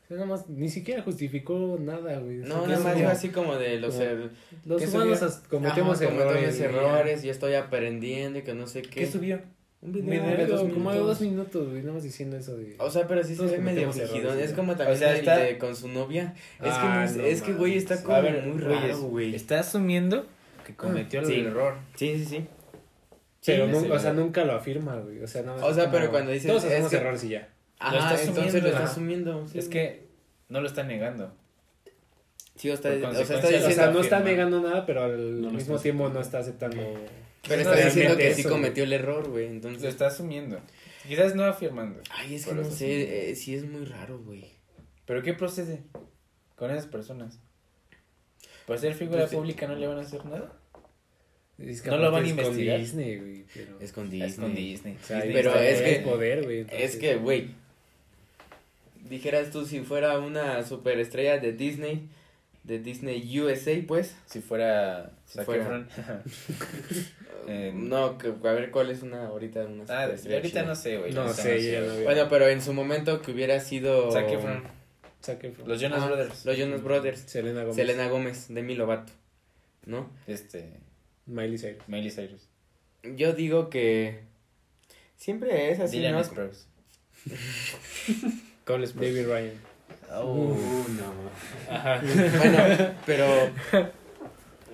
Speaker 3: O sea, nada más, ni siquiera justificó nada, güey. O sea,
Speaker 1: No,
Speaker 3: que
Speaker 1: nada
Speaker 3: es
Speaker 1: más dijo así como de los...
Speaker 3: como-
Speaker 1: er-
Speaker 3: Los
Speaker 1: ¿qué
Speaker 3: humanos cometemos
Speaker 1: Ajá,
Speaker 3: errores.
Speaker 1: errores y estoy aprendiendo y que no sé qué.
Speaker 2: ¿Qué subió?
Speaker 1: Un
Speaker 3: Un
Speaker 1: video,
Speaker 3: video
Speaker 1: de dos
Speaker 3: como de
Speaker 1: minutos.
Speaker 3: dos minutos, güey, nada más diciendo eso de...
Speaker 1: O sea, pero sí se ve medio fingidón. Es
Speaker 3: ¿no?
Speaker 1: como también
Speaker 2: O sea, está-
Speaker 1: de con su novia. Es
Speaker 3: Ah,
Speaker 1: que, no es,
Speaker 3: no
Speaker 1: es que, güey, está como
Speaker 2: A ver,
Speaker 1: muy raro, güey.
Speaker 2: Está asumiendo que cometió el error.
Speaker 1: Sí, sí, sí.
Speaker 3: Pero
Speaker 2: Sí,
Speaker 3: nunca, o sea, nunca lo afirma, güey. O sea, nada más
Speaker 1: O sea,
Speaker 3: como-
Speaker 1: pero cuando dices,
Speaker 3: Todos
Speaker 1: es
Speaker 3: hacemos
Speaker 1: que-
Speaker 3: errores y ya.
Speaker 1: Ajá,
Speaker 2: está
Speaker 1: entonces lo está
Speaker 3: ajá.
Speaker 1: asumiendo. sí.
Speaker 2: Es que no lo está negando.
Speaker 1: Sí, o, está,
Speaker 2: por
Speaker 1: o sea, está
Speaker 2: consecuencia,
Speaker 3: O
Speaker 1: diciendo...
Speaker 3: sea, no está negando nada, pero al
Speaker 4: No
Speaker 3: mismo tiempo no está aceptando...
Speaker 1: Pero está diciendo que sí
Speaker 3: eso,
Speaker 1: cometió el error, güey.
Speaker 2: Lo
Speaker 1: Entonces...
Speaker 2: está asumiendo. Quizás no afirmando.
Speaker 1: Ay, es que no sé, eh, sí es muy raro, güey.
Speaker 2: ¿Pero qué procede con esas personas? ¿Por ser figura
Speaker 1: Pues sí.
Speaker 2: pública no le van a hacer nada?
Speaker 3: Es que
Speaker 2: No lo van a
Speaker 3: aparte es
Speaker 2: investigar.
Speaker 3: con Disney, güey, pero...
Speaker 1: Es con Disney.
Speaker 2: Es con Disney.
Speaker 3: O sea,
Speaker 2: Disney
Speaker 1: pero es que-
Speaker 3: poder, güey.
Speaker 1: Es que, güey, dijeras tú si fuera una superestrella de Disney, de Disney USA, pues.
Speaker 2: Si fuera
Speaker 1: Si
Speaker 2: Zac
Speaker 1: fuera.
Speaker 2: Efron. Eh,
Speaker 1: no, que, a ver cuál es una ahorita una
Speaker 2: Ah, ahorita no sé, güey.
Speaker 3: No
Speaker 2: neta
Speaker 3: sé, ya no.
Speaker 1: Bueno, pero en su momento que hubiera sido
Speaker 2: Zac Efron.
Speaker 3: Zac Efron.
Speaker 2: Los Jonas
Speaker 1: Ah,
Speaker 2: Brothers.
Speaker 1: Los Jonas Brothers,
Speaker 3: Selena Gomez.
Speaker 1: Selena Gómez, Demi Lovato, ¿no?
Speaker 2: Este.
Speaker 3: Miley Cyrus.
Speaker 2: Miley Cyrus.
Speaker 1: Yo digo que siempre es así,
Speaker 2: Dylan
Speaker 1: ¿no?
Speaker 2: Sprouse.
Speaker 3: Cole Sprouse. David Ryan.
Speaker 4: Uh, no.
Speaker 3: Ajá.
Speaker 1: Bueno, pero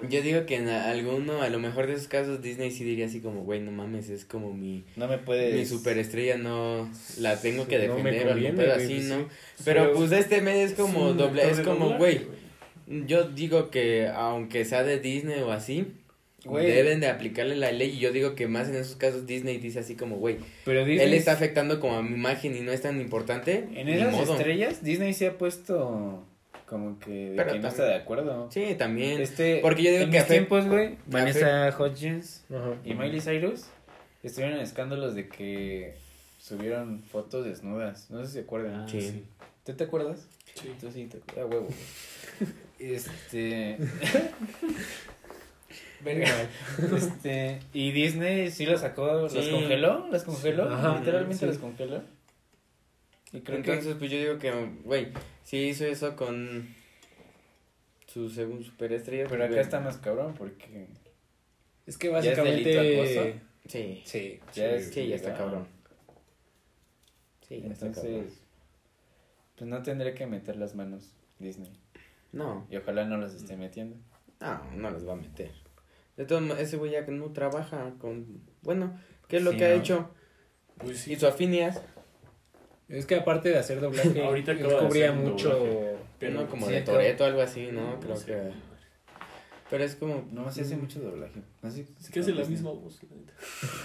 Speaker 1: yo digo que en alguno, a lo mejor de esos casos, Disney sí diría así como, güey, no mames, es como mi,
Speaker 2: No me puedes.
Speaker 1: mi superestrella, no la tengo que
Speaker 3: No
Speaker 1: defender o
Speaker 3: conviene, güey,
Speaker 1: así,
Speaker 3: pues
Speaker 1: ¿no?
Speaker 3: sí.
Speaker 1: Pero
Speaker 4: Pero
Speaker 1: pues este mes es como doble, es como, güey, yo digo que aunque sea de Disney o así,
Speaker 2: Güey.
Speaker 1: deben de aplicarle la ley y yo digo que más en esos casos Disney dice así como, güey,
Speaker 2: Pero Disney.
Speaker 1: él está afectando como a mi imagen y no es tan importante.
Speaker 2: En
Speaker 1: ni
Speaker 2: esas
Speaker 1: modo.
Speaker 2: estrellas, Disney se ha puesto como que, de
Speaker 1: Pero
Speaker 2: que no está de acuerdo.
Speaker 1: Sí, también.
Speaker 2: Este,
Speaker 1: Porque yo digo
Speaker 2: en
Speaker 1: que
Speaker 2: mis
Speaker 1: afe-
Speaker 2: tiempos, güey, Vanessa Hodgins
Speaker 3: Ajá.
Speaker 2: y Miley Cyrus estuvieron en escándalos de que subieron fotos desnudas. No sé si se acuerdan.
Speaker 4: Ah,
Speaker 1: Sí.
Speaker 4: sí.
Speaker 2: ¿Tú te acuerdas?
Speaker 4: Sí.
Speaker 2: Tú sí te acuerdas. Ah, huevo. este. Verga. Este. Y Disney sí lo sacó, las
Speaker 1: Sí.
Speaker 2: congeló, las congeló,
Speaker 3: Ajá,
Speaker 2: literalmente
Speaker 3: sí.
Speaker 2: las congeló. Y creo
Speaker 1: Entonces, pues yo digo que, güey, si hizo eso con su según superestrella.
Speaker 2: que. Pero acá está más cabrón porque.
Speaker 3: Es que
Speaker 2: ¿Ya es delito
Speaker 3: básicamente...
Speaker 1: Sí,
Speaker 3: Sí.
Speaker 2: Ya es
Speaker 1: sí, ya está cabrón. Sí, ya está cabrón.
Speaker 2: Pues no tendré que meter las manos Disney.
Speaker 1: No,
Speaker 2: Y ojalá no las esté metiendo.
Speaker 1: no, no las va a meter. De modos, ese güey ya que no trabaja con. Bueno, ¿qué es lo
Speaker 2: Sí,
Speaker 1: que ha hecho?
Speaker 4: Pues sí.
Speaker 1: Hizo a Phineas,
Speaker 3: Es que aparte de hacer doblaje,
Speaker 4: Ahorita de
Speaker 3: cubría mucho...
Speaker 4: doblaje. Pero
Speaker 1: como
Speaker 2: sí,
Speaker 1: de
Speaker 2: todo-
Speaker 1: Toreto, algo así, ¿no? Creo
Speaker 4: sé.
Speaker 1: que. Pero es como.
Speaker 2: No, se hace mucho doblaje. Sé-
Speaker 4: Es que hace la misma voz, la neta.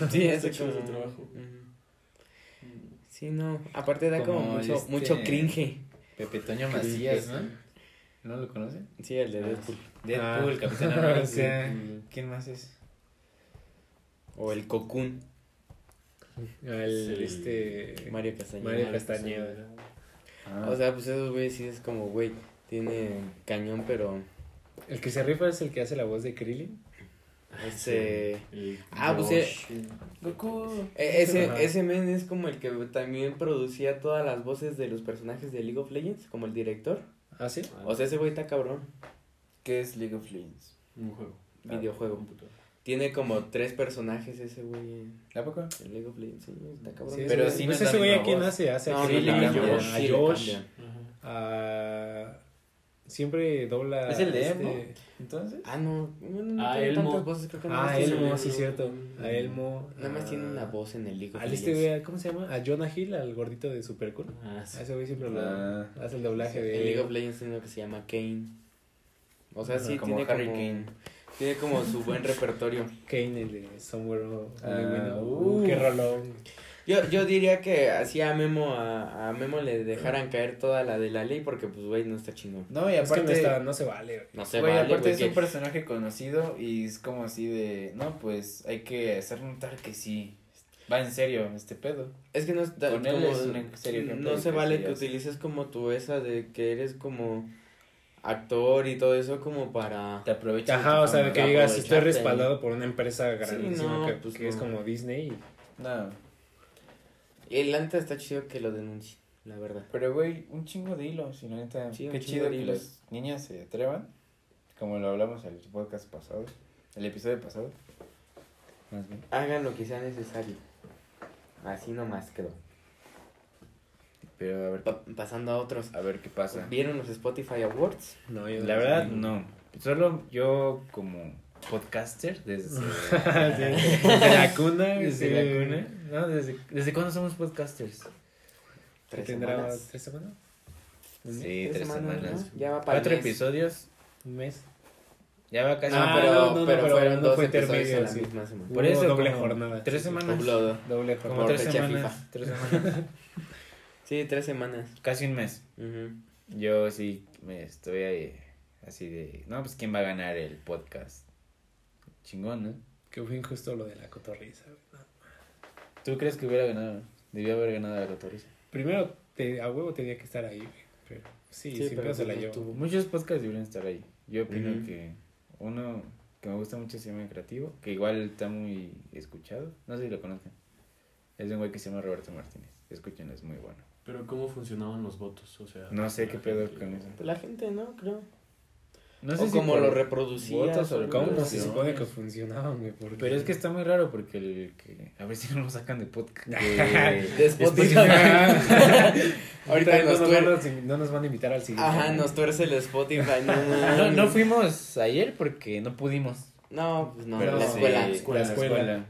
Speaker 1: Sí,
Speaker 4: chido
Speaker 1: como.
Speaker 4: su trabajo.
Speaker 1: Ujú. Sí, no. Aparte da como,
Speaker 2: Como
Speaker 1: mucho,
Speaker 2: este-
Speaker 1: mucho cringe.
Speaker 2: Pepe Toño Macías, ¿no? ¿No lo conoce?
Speaker 1: Sí, el de Deadpool.
Speaker 2: Deadpool,
Speaker 3: Ah.
Speaker 2: Capitán América.
Speaker 3: Sí.
Speaker 2: ¿Quién más es?
Speaker 1: O el Cocoon.
Speaker 3: El,
Speaker 4: Sí.
Speaker 3: este...
Speaker 1: Mario Castañeda.
Speaker 3: Mario Castañeda.
Speaker 2: Ah,
Speaker 1: O sea, pues esos güeyes sí es como, güey, tiene cañón, pero
Speaker 3: El que se rifa es el que hace la voz de Krillin.
Speaker 1: ese... Ah, pues.
Speaker 2: Goku.
Speaker 1: e- Ese,
Speaker 3: Ajá.
Speaker 1: ese men es como el que también producía todas las voces de los personajes de League of Legends, como el director.
Speaker 3: ¿Ah, sí?
Speaker 1: O sea, ese güey está cabrón.
Speaker 2: ¿Qué es League of Legends?
Speaker 4: Un juego.
Speaker 1: Videojuego. Tiene como tres personajes ese güey en
Speaker 2: ¿A poco?
Speaker 1: en League of Legends. Sí, está cabrón.
Speaker 3: Sí,
Speaker 2: Pero
Speaker 3: ese-
Speaker 2: sí
Speaker 3: pues
Speaker 2: no la
Speaker 3: ese güey a quién hace, hace
Speaker 1: No,
Speaker 3: a Krillin, a Josh,
Speaker 1: cambian.
Speaker 3: a... Siempre dobla...
Speaker 2: ¿Es el de
Speaker 3: este-
Speaker 2: Elmo? Entonces.
Speaker 1: Ah, no. bueno, no
Speaker 4: Ah,
Speaker 1: tiene
Speaker 4: Elmo.
Speaker 1: tantas voces, creo que
Speaker 3: Ah, Elmo,
Speaker 1: una.
Speaker 3: sí, cierto. A Elmo.
Speaker 1: Nada más
Speaker 3: a-
Speaker 1: tiene una voz en el League of
Speaker 3: Al este güey, ¿cómo se llama? A Jonah Hill, al gordito de Super Cool.
Speaker 4: Ah,
Speaker 3: A
Speaker 4: sí.
Speaker 3: ese güey siempre lo
Speaker 2: Ah.
Speaker 3: hace el doblaje
Speaker 1: En
Speaker 3: de...
Speaker 1: League of Legends tiene uno que se llama Kane. O sea, sí,
Speaker 2: Como
Speaker 1: tiene
Speaker 2: Harry
Speaker 1: como...
Speaker 2: Kane.
Speaker 1: Tiene como su buen repertorio.
Speaker 3: Kane, el de Somewhere
Speaker 2: Ah, uh.
Speaker 3: Uh, qué rolón.
Speaker 1: Yo, yo diría que así a Memo, a, a Memo le dejaran caer toda la de la ley porque pues güey no está chingón.
Speaker 2: No, y
Speaker 3: Es que
Speaker 2: aparte.
Speaker 3: no, está, no se vale, güey.
Speaker 1: No se
Speaker 2: Güey,
Speaker 1: vale,
Speaker 2: aparte
Speaker 1: güey,
Speaker 2: es
Speaker 1: que-
Speaker 2: un personaje conocido y es como así de, no, pues hay que hacer notar que sí, va en serio este pedo.
Speaker 1: Es que no está
Speaker 2: Con él
Speaker 1: como-
Speaker 2: es un serio
Speaker 1: No se
Speaker 2: que
Speaker 1: vale que utilices como tu esa de que eres como actor y todo eso como para...
Speaker 2: Te aprovechas.
Speaker 3: Ajá, o sea, que digas, estoy respaldado por una empresa grandísima
Speaker 1: no,
Speaker 3: que,
Speaker 1: pues
Speaker 3: que es como Disney.
Speaker 2: No.
Speaker 1: Y el antes está chido que lo denuncie. la verdad.
Speaker 2: Pero, güey, un chingo de hilos, y la neta,
Speaker 1: Sí,
Speaker 2: qué chido que las niñas se atrevan, como lo hablamos en el podcast pasado, el episodio pasado. Más bien.
Speaker 1: Hagan lo que sea necesario. Así nomás quedó.
Speaker 2: Pero a ver,
Speaker 1: Pa- pasando a otros.
Speaker 2: a ver qué pasa.
Speaker 1: ¿Vieron los Spotify Awards?
Speaker 3: No, yo
Speaker 2: La
Speaker 3: no
Speaker 2: verdad,
Speaker 3: sé.
Speaker 2: no. Solo yo como podcaster desde,
Speaker 3: Desde la cuna.
Speaker 2: desde
Speaker 3: sí.
Speaker 2: la cuna. No, desde, ¿desde cuándo somos podcasters?
Speaker 3: ¿Qué
Speaker 1: Tres
Speaker 3: tendrá
Speaker 1: semanas.
Speaker 3: tres semanas?
Speaker 2: Sí, tres semanas.
Speaker 1: ¿no? Ya va para
Speaker 2: Cuatro
Speaker 1: el mes.
Speaker 2: episodios.
Speaker 3: Un mes.
Speaker 2: Ya va casi.
Speaker 1: No,
Speaker 3: Ah,
Speaker 1: pero,
Speaker 3: no, no,
Speaker 1: pero
Speaker 3: pero
Speaker 1: fueron
Speaker 3: no
Speaker 1: dos
Speaker 3: fue
Speaker 1: episodios la
Speaker 3: sí.
Speaker 1: misma semana.
Speaker 2: Por eso,
Speaker 3: doble
Speaker 2: como
Speaker 3: jornada.
Speaker 2: Tres
Speaker 3: Sí, sí.
Speaker 2: semanas.
Speaker 3: Doble
Speaker 2: Como
Speaker 3: jornada.
Speaker 2: Tres semanas.
Speaker 1: FIFA.
Speaker 2: Tres semanas.
Speaker 1: Sí, tres semanas.
Speaker 2: Casi un mes. Yo sí me estoy ahí, así de. No, pues quién va a ganar el podcast. Chingón, ¿no?
Speaker 3: Que fue injusto lo de la cotorriza. güey. No.
Speaker 2: ¿Tú crees que hubiera ganado? Debió haber ganado la cotorriza.
Speaker 3: Primero, te- a huevo tenía que estar ahí, güey. Pero sí,
Speaker 1: Sí,
Speaker 3: sin
Speaker 1: pero
Speaker 3: se
Speaker 1: pues
Speaker 3: la llevó.
Speaker 1: tuvo.
Speaker 2: Muchos podcasts deberían estar ahí. Yo opino
Speaker 1: Ujú.
Speaker 2: que uno que me gusta mucho se llama Creativo, que igual está muy escuchado. No sé si lo conocen. Es de un güey que se llama Roberto Martínez. Escuchen, es muy bueno.
Speaker 4: Pero ¿cómo funcionaban los votos? O sea,
Speaker 2: No sé qué pedo
Speaker 4: gente-
Speaker 2: con eso.
Speaker 1: Pues la gente, ¿no? Creo.
Speaker 2: No
Speaker 1: o como
Speaker 2: por
Speaker 1: lo reproducía.
Speaker 2: votos o
Speaker 3: ¿Cómo
Speaker 1: algo
Speaker 3: se supone que funcionaban, güey? Porque-
Speaker 2: Pero es que está muy raro porque el que a ver si no lo sacan de podcast.
Speaker 1: De Spotify.
Speaker 3: Ahorita
Speaker 1: nos
Speaker 3: no, nos van no nos van a invitar al siguiente.
Speaker 1: Ajá, nos tuerce el Spotify. No,
Speaker 2: No, no fuimos ayer porque no pudimos.
Speaker 1: No, pues no,
Speaker 2: Pero
Speaker 1: la
Speaker 2: sí,
Speaker 1: escuela.
Speaker 2: la
Speaker 3: escuela.
Speaker 2: escuela.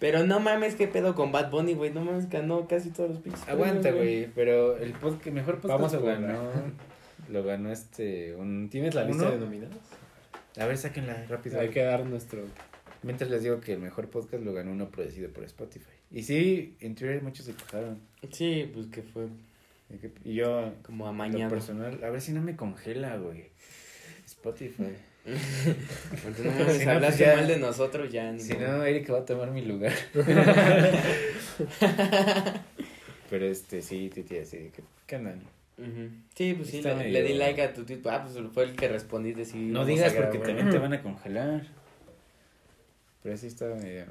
Speaker 1: Pero no mames, qué pedo con Bad Bunny, güey. No mames, ganó casi todos los pinches.
Speaker 2: Aguanta, güey, pero el podcast, mejor podcast
Speaker 3: Vamos a
Speaker 2: ganó. Lo ganó este un
Speaker 3: ¿Tienes la lista de nominados?
Speaker 2: A ver, sáquenla rápido.
Speaker 3: Hay que dar nuestro.
Speaker 2: Mientras les digo que el mejor podcast lo ganó uno producido por Spotify. Y sí, en Twitter muchos se quejaron.
Speaker 1: Sí, pues que fue
Speaker 2: Y yo,
Speaker 1: como amañado.
Speaker 2: personal, a ver si no me congela, güey. Spotify.
Speaker 1: No
Speaker 2: Si
Speaker 1: hablaste
Speaker 2: pues
Speaker 1: mal de nosotros ya. Ni
Speaker 2: Si no, Eric va a tomar mi lugar. Pero este, sí, tía, sí. ¿Qué, qué andan?
Speaker 1: Ujú. Sí, pues sí, le,
Speaker 2: medio-
Speaker 1: le di like a tu tweet. Ah, pues fue el que respondí de si
Speaker 2: No digas porque también te van a congelar. Pero sí estaba medio.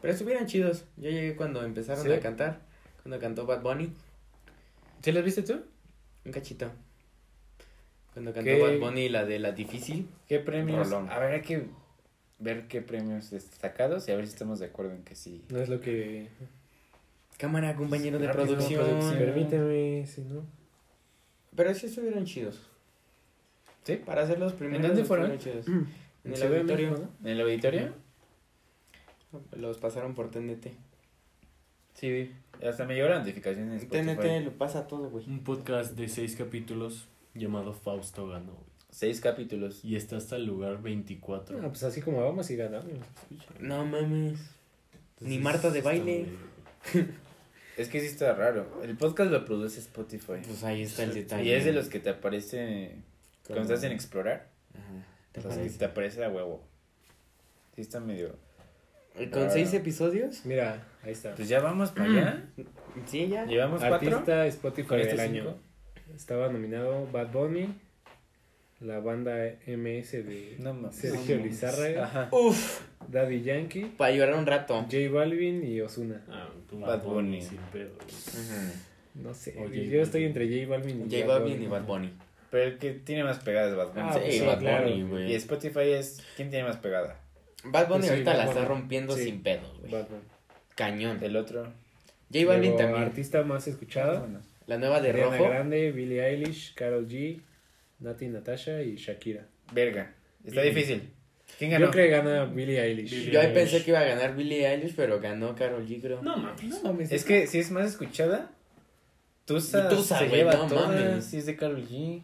Speaker 1: Pero estuvieron chidos. Yo llegué cuando empezaron
Speaker 2: ¿Sí?
Speaker 1: a cantar. Cuando cantó Bad Bunny.
Speaker 2: ¿Sí los viste tú?
Speaker 1: Un cachito. Cuando cantó
Speaker 2: ¿Qué?
Speaker 1: Bad Bunny la de la difícil.
Speaker 2: ¿Qué premios?
Speaker 1: Rolón.
Speaker 2: A ver, hay que ver qué premios destacados y a ver si estamos de acuerdo en que sí.
Speaker 3: No es lo que.
Speaker 1: Cámara, compañero de producción.
Speaker 2: producción.
Speaker 3: Permíteme, si no.
Speaker 1: Pero sí estuvieron chidos.
Speaker 2: ¿Sí?
Speaker 1: Para hacer los primeros.
Speaker 2: dónde fueron?
Speaker 1: chidos. En el
Speaker 3: en
Speaker 1: auditorio.
Speaker 2: ¿En el auditorio?
Speaker 1: Los pasaron por TNT.
Speaker 2: Sí, vi. Hasta me llegó la notificación en.
Speaker 1: TNT lo pasa todo, güey.
Speaker 4: Un podcast de seis capítulos llamado Fausto ganó.
Speaker 2: Seis capítulos.
Speaker 4: Y está hasta el lugar 24.
Speaker 3: ¿no? Ah, pues así como vamos y ganamos.
Speaker 1: No mames. Ni Marta de baile.
Speaker 2: Es que sí está raro. El podcast lo produce Spotify.
Speaker 1: Pues ahí está el detalle.
Speaker 2: Y es de los que te aparece cuando estás en explorar.
Speaker 1: Ajá. ¿Te
Speaker 2: Los que te aparece a huevo. Sí está medio.
Speaker 1: ¿Y ¿Con
Speaker 2: Raro.
Speaker 1: seis episodios?
Speaker 3: Mira, ahí está.
Speaker 2: Pues ya vamos para allá.
Speaker 1: Sí, ya.
Speaker 2: Llevamos cuatro.
Speaker 3: Artista Spotify
Speaker 2: ¿Con
Speaker 3: del
Speaker 2: estos
Speaker 3: año.
Speaker 2: cinco?
Speaker 3: Estaba nominado Bad Bunny, la banda MS de
Speaker 2: No.
Speaker 3: Sergio
Speaker 1: No.
Speaker 3: Lizarra,
Speaker 2: Ajá.
Speaker 1: Uf.
Speaker 3: Daddy Yankee,
Speaker 1: Para llorar un rato.
Speaker 3: J Balvin y Osuna.
Speaker 4: Ah,
Speaker 2: Bad Bunny.
Speaker 4: sin pedo.
Speaker 3: No sé,
Speaker 4: J
Speaker 3: yo estoy entre J Balvin y
Speaker 1: J Balvin y Bad Bunny.
Speaker 2: Pero el que tiene más pegada es Bad Bunny.
Speaker 3: Ah,
Speaker 1: Sí,
Speaker 3: pues sí,
Speaker 1: Bad
Speaker 3: claro.
Speaker 1: Bunny, güey.
Speaker 2: Y Spotify es. ¿Quién tiene más pegada?
Speaker 1: Bad Bunny
Speaker 3: Pues sí,
Speaker 1: ahorita
Speaker 3: Bad
Speaker 1: la está
Speaker 3: Bunny.
Speaker 1: rompiendo
Speaker 3: Sí.
Speaker 1: sin pedos, güey.
Speaker 3: Bad Bunny.
Speaker 1: Cañón.
Speaker 2: El otro.
Speaker 1: J Balvin
Speaker 3: Luego,
Speaker 1: también.
Speaker 3: Artista más escuchado.
Speaker 2: Bueno.
Speaker 1: La nueva de
Speaker 3: Ariana
Speaker 1: rojo.
Speaker 3: Grande, Billie Eilish, Carol G, Nati Natasha y Shakira.
Speaker 2: Verga. Está
Speaker 4: Billie.
Speaker 2: difícil. ¿Quién ganó?
Speaker 3: Yo creo que gana Billie Eilish.
Speaker 4: Billie
Speaker 1: Yo ahí
Speaker 4: Eilish.
Speaker 1: pensé que iba a ganar Billie Eilish, pero ganó Carol G, creo.
Speaker 4: No mames.
Speaker 1: No mames.
Speaker 2: Es que si es más escuchada. Tusa,
Speaker 1: Y Tusa,
Speaker 2: se
Speaker 1: güey,
Speaker 2: lleva
Speaker 1: no
Speaker 2: todas.
Speaker 1: mames.
Speaker 2: Sí, es de Carol G.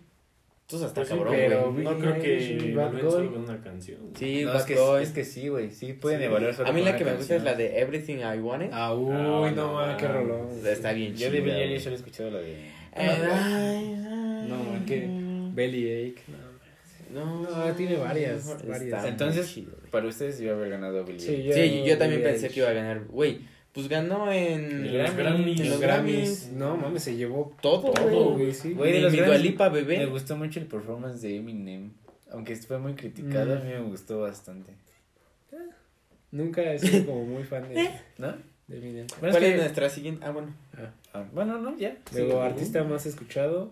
Speaker 1: Tú estás
Speaker 4: Pues sí,
Speaker 1: cabrón,
Speaker 3: pero-
Speaker 1: güey.
Speaker 4: No
Speaker 3: Billie
Speaker 4: creo que
Speaker 3: Bad
Speaker 4: con una canción.
Speaker 1: Sí,
Speaker 2: No,
Speaker 1: Bad
Speaker 2: es que,
Speaker 1: Boy.
Speaker 2: es que sí, güey. Sí pueden
Speaker 4: Sí.
Speaker 2: evaluar solo
Speaker 1: A mí
Speaker 2: con
Speaker 1: la
Speaker 2: una
Speaker 1: que me gusta es
Speaker 2: canción.
Speaker 1: la de Everything I Wanted.
Speaker 3: Ah, uy,
Speaker 4: Ah,
Speaker 3: no,
Speaker 4: no,
Speaker 3: mames, qué
Speaker 4: ah.
Speaker 3: rolón.
Speaker 1: Está bien
Speaker 2: Yo
Speaker 1: chida.
Speaker 2: de Billie. Eilish solo he escuchado la de.
Speaker 3: No, que Bellyache. No,
Speaker 1: No,
Speaker 3: No, tiene varias, varias.
Speaker 2: Entonces,
Speaker 1: chido,
Speaker 2: para ustedes iba a haber ganado Billie
Speaker 3: Sí,
Speaker 2: Eilish.
Speaker 1: Sí, yo también pensé que iba a ganar. Güey, pues ganó en
Speaker 4: En los Grammys.
Speaker 1: en
Speaker 3: Los
Speaker 1: los
Speaker 3: Grammys.
Speaker 1: Grammys.
Speaker 3: No, mames, se llevó
Speaker 1: Todo,
Speaker 3: todo,
Speaker 1: güey.
Speaker 3: sí.
Speaker 2: Güey, de
Speaker 1: Ni
Speaker 2: los
Speaker 1: mi
Speaker 2: Grammys,
Speaker 1: Dua Lipa,
Speaker 2: Me
Speaker 1: bebé.
Speaker 2: gustó mucho el performance de Eminem. Aunque fue muy criticado,
Speaker 3: Mm.
Speaker 2: a mí me gustó bastante.
Speaker 3: Nunca he sido como muy fan de...
Speaker 2: ¿No?
Speaker 3: de Eminem.
Speaker 2: Bueno,
Speaker 1: ¿Cuál
Speaker 2: es
Speaker 1: es
Speaker 2: que-
Speaker 1: nuestra siguiente? Ah, bueno.
Speaker 2: Ah, bueno, no, ya.
Speaker 3: Luego,
Speaker 2: Sí.
Speaker 3: artista más escuchado,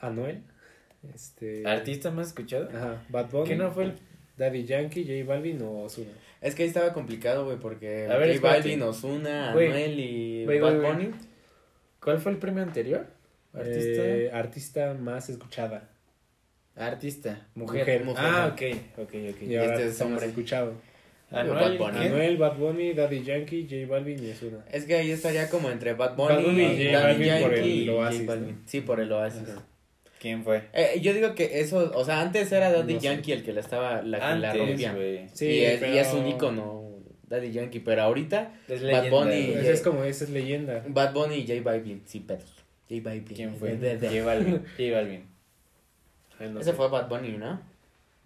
Speaker 3: Anuel. Este,
Speaker 2: ¿Artista más escuchado?
Speaker 3: Ajá, Bad Bunny.
Speaker 2: ¿Qué no fue el
Speaker 3: Daddy Yankee, J Balvin o Ozuna.
Speaker 1: Es que ahí estaba complicado, güey, porque
Speaker 2: A ver,
Speaker 1: J. Balvin, Ozuna. Anuel y Bad Bunny.
Speaker 2: ¿Cuál fue el premio anterior? Artista.
Speaker 3: Eh, artista más escuchada.
Speaker 2: Artista. Mujer.
Speaker 3: Mujer,
Speaker 1: mujer.
Speaker 2: Ah, ok, ok, ok.
Speaker 3: Y ahora
Speaker 1: este es hombre.
Speaker 3: escuchado.
Speaker 2: Anuel,
Speaker 1: Bad Bunny.
Speaker 3: Bad Bunny, Daddy Yankee, J Balvin y Ozuna.
Speaker 1: Es que ahí estaría como entre Bad Bunny,
Speaker 3: Bad Bunny y J
Speaker 1: Daddy
Speaker 3: Balvin por
Speaker 1: Yankee
Speaker 3: el
Speaker 1: y J
Speaker 3: Oasis,
Speaker 1: Balvin.
Speaker 3: ¿no?
Speaker 1: Sí, por el Oasis.
Speaker 3: Ajá.
Speaker 2: ¿Quién fue?
Speaker 1: Eh, yo digo que eso, o sea, antes era Daddy
Speaker 3: No sé.
Speaker 1: Yankee el que la estaba, la que la
Speaker 2: Antes,
Speaker 1: rompía.
Speaker 2: güey.
Speaker 3: Sí,
Speaker 1: y, es, y
Speaker 3: pero-
Speaker 1: es un ícono Daddy Yankee, pero ahorita
Speaker 2: Es
Speaker 1: Bad
Speaker 2: leyenda,
Speaker 1: Bunny.
Speaker 3: Esa es como, esa es leyenda.
Speaker 1: Bad Bunny y J Balvin, sí, pedos. J Balvin.
Speaker 2: ¿Quién fue?
Speaker 1: De- de- de-
Speaker 2: J Balvin. J Balvin.
Speaker 3: No
Speaker 1: Ese
Speaker 3: sé.
Speaker 1: fue Bad Bunny, ¿no?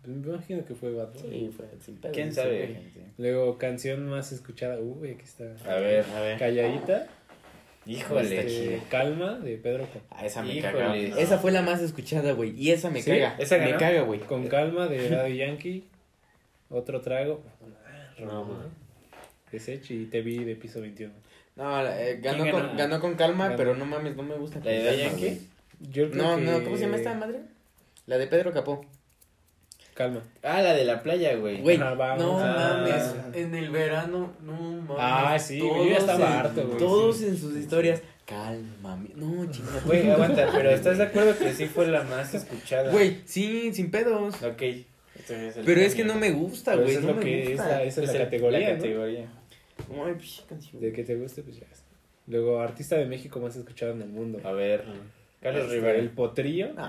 Speaker 3: Me imagino que fue Bad Bunny.
Speaker 1: Sí, fue sin pedos.
Speaker 2: ¿Quién sabe?
Speaker 3: Luego, canción más escuchada. Uy, aquí está.
Speaker 2: A ver.
Speaker 1: A ver.
Speaker 3: Calladita.
Speaker 2: Híjole.
Speaker 3: este, Calma, de Pedro Capó.
Speaker 1: Ah, esa me
Speaker 2: Híjole.
Speaker 1: caga. Esa fue la más escuchada, güey. Y esa me
Speaker 3: ¿Sí?
Speaker 1: caga.
Speaker 2: ¿Esa
Speaker 1: me
Speaker 2: ganó?
Speaker 1: caga, güey.
Speaker 3: Con calma, de Daddy Yankee. Otro trago.
Speaker 4: No, man.
Speaker 3: De Sech y Te vi de piso 21.
Speaker 1: No, eh, ganó,
Speaker 2: ¿Quién
Speaker 1: con,
Speaker 2: ganó?
Speaker 1: ganó con calma,
Speaker 3: Ganó.
Speaker 1: pero no mames, no me gusta.
Speaker 2: ¿La de
Speaker 1: calma,
Speaker 2: Yankee?
Speaker 3: Yo creo
Speaker 1: No,
Speaker 3: que-
Speaker 1: no, ¿cómo se llama esta madre? La de Pedro Capó.
Speaker 3: Calma.
Speaker 2: Ah, la de la playa, güey.
Speaker 1: No
Speaker 2: Ah.
Speaker 1: mames, en el verano, no mames.
Speaker 3: Ah, sí, güey, yo ya estaba
Speaker 1: en-
Speaker 3: harto, güey,
Speaker 1: Todos
Speaker 3: sí.
Speaker 1: en sus historias, calma, no, chingada.
Speaker 2: Güey, aguanta, pero ¿estás de acuerdo que sí fue la más escuchada?
Speaker 1: Güey, sí, sin pedos.
Speaker 2: Ok. Este el
Speaker 1: Pero es que no me gusta, güey,
Speaker 3: eso es
Speaker 1: no
Speaker 3: lo
Speaker 1: me
Speaker 3: que es
Speaker 1: gusta.
Speaker 3: la, esa es
Speaker 2: Es
Speaker 3: la categoría,
Speaker 2: la
Speaker 3: ¿no?
Speaker 2: categoría.
Speaker 1: Ay, pinche canción.
Speaker 3: De que te guste, pues ya está. Luego, artista de México más escuchado en el mundo.
Speaker 2: A ver, Carlos
Speaker 3: Este,
Speaker 2: Rivera.
Speaker 3: El Potrillo,
Speaker 1: No,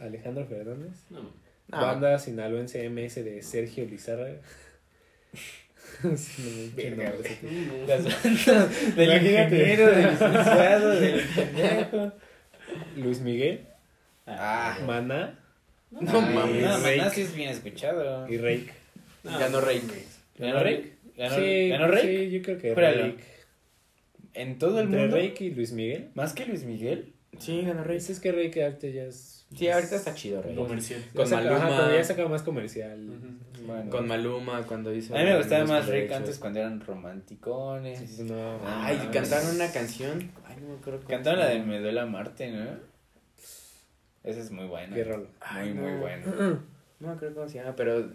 Speaker 3: Alejandro Fernández.
Speaker 4: No.
Speaker 1: No.
Speaker 3: Banda sinaloense MS de Sergio Lizárraga. Sí, no,
Speaker 2: Verga,
Speaker 3: tío.
Speaker 2: Las bandas del ingeniero, del licenciado, del pendejo.
Speaker 3: Luis Miguel,
Speaker 2: Ah,
Speaker 3: Maná
Speaker 1: No mames.
Speaker 2: No,
Speaker 3: Rake.
Speaker 2: Maná sí es bien escuchado.
Speaker 3: y Rake.
Speaker 1: Ganó Rey.
Speaker 2: ¿Ganó Rake? ¿Ganó,
Speaker 3: sí,
Speaker 2: ¿ganó Rake?
Speaker 3: sí, yo creo que. Rake.
Speaker 2: ¿En todo el
Speaker 3: Entre
Speaker 2: mundo?
Speaker 3: Rake y Luis Miguel.
Speaker 2: ¿Más que Luis Miguel?
Speaker 1: Sí, ganó Rey.
Speaker 3: Es que Rake arte ya es.
Speaker 1: Sí, ahorita está chido, Rey.
Speaker 4: Comercial.
Speaker 3: ya
Speaker 1: Con
Speaker 3: saca-
Speaker 1: Maluma.
Speaker 3: ajá, ya saca más comercial.
Speaker 4: Ujú.
Speaker 2: Bueno.
Speaker 1: Con Maluma cuando hizo.
Speaker 2: A mí me gustaba más
Speaker 1: derechos.
Speaker 2: antes cuando eran romanticones.
Speaker 3: Pues no.
Speaker 1: Ay,
Speaker 2: Ah,
Speaker 1: cantaron una canción. Ay, no me acuerdo. cómo
Speaker 2: Cantaron la de. Me duele Marte, ¿no? Esa es muy buena.
Speaker 3: Qué rolo.
Speaker 1: Ay,
Speaker 2: Muy, muy
Speaker 1: no.
Speaker 2: buena.
Speaker 1: No me acuerdo cómo se llama, pero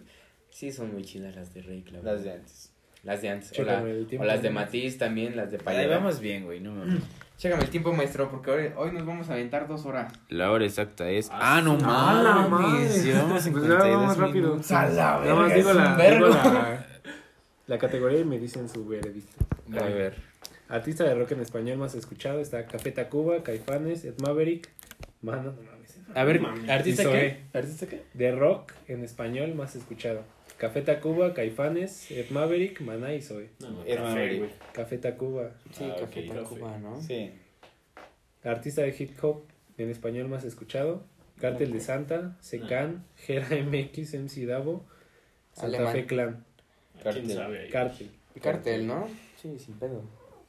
Speaker 1: sí son muy chidas las de Rey, claro.
Speaker 2: Las de antes.
Speaker 1: Las de antes. O, la- o las de Matiz también, las de
Speaker 2: Ahí
Speaker 1: Payera.
Speaker 2: vamos bien, güey, no mames.
Speaker 1: Chécame el tiempo, maestro, porque hoy, hoy nos vamos a aventar dos horas.
Speaker 2: La hora exacta es.
Speaker 4: Ah,
Speaker 2: Ah, no.
Speaker 3: Ah, la
Speaker 2: mames. Llevamos
Speaker 3: Pues
Speaker 2: 52
Speaker 3: ya vamos rápido.
Speaker 2: minutos.
Speaker 1: A la
Speaker 3: Nada más digo la, digo la, la categoría y me dicen su veredicto.
Speaker 2: A ver.
Speaker 3: Artista de rock en español más escuchado está Café Tacuba, Caifanes, Ed Maverick, Mano, no mames.
Speaker 2: A ver,
Speaker 4: Mami.
Speaker 2: ¿artista
Speaker 3: Zoé.
Speaker 2: qué? ¿Artista qué?
Speaker 3: De rock en español más escuchado. Café Tacuba, Caifanes, Ed Maverick, Maná y Zoe.
Speaker 4: No.
Speaker 2: Ed Maverick.
Speaker 4: güey.
Speaker 3: Café Tacuba.
Speaker 1: Sí,
Speaker 2: Ah,
Speaker 1: Café. Tacuba, ¿no?
Speaker 2: Sí.
Speaker 3: Artista de hip hop en español más escuchado. Cártel de Santa, Secan, Gera MX, MC Davo, Santa
Speaker 1: Alemán.
Speaker 3: Fe Clan.
Speaker 4: ¿Quién
Speaker 2: Cartel.
Speaker 4: sabe ahí?
Speaker 3: Cártel.
Speaker 1: Cartel, ¿no? Sí, sin pedo.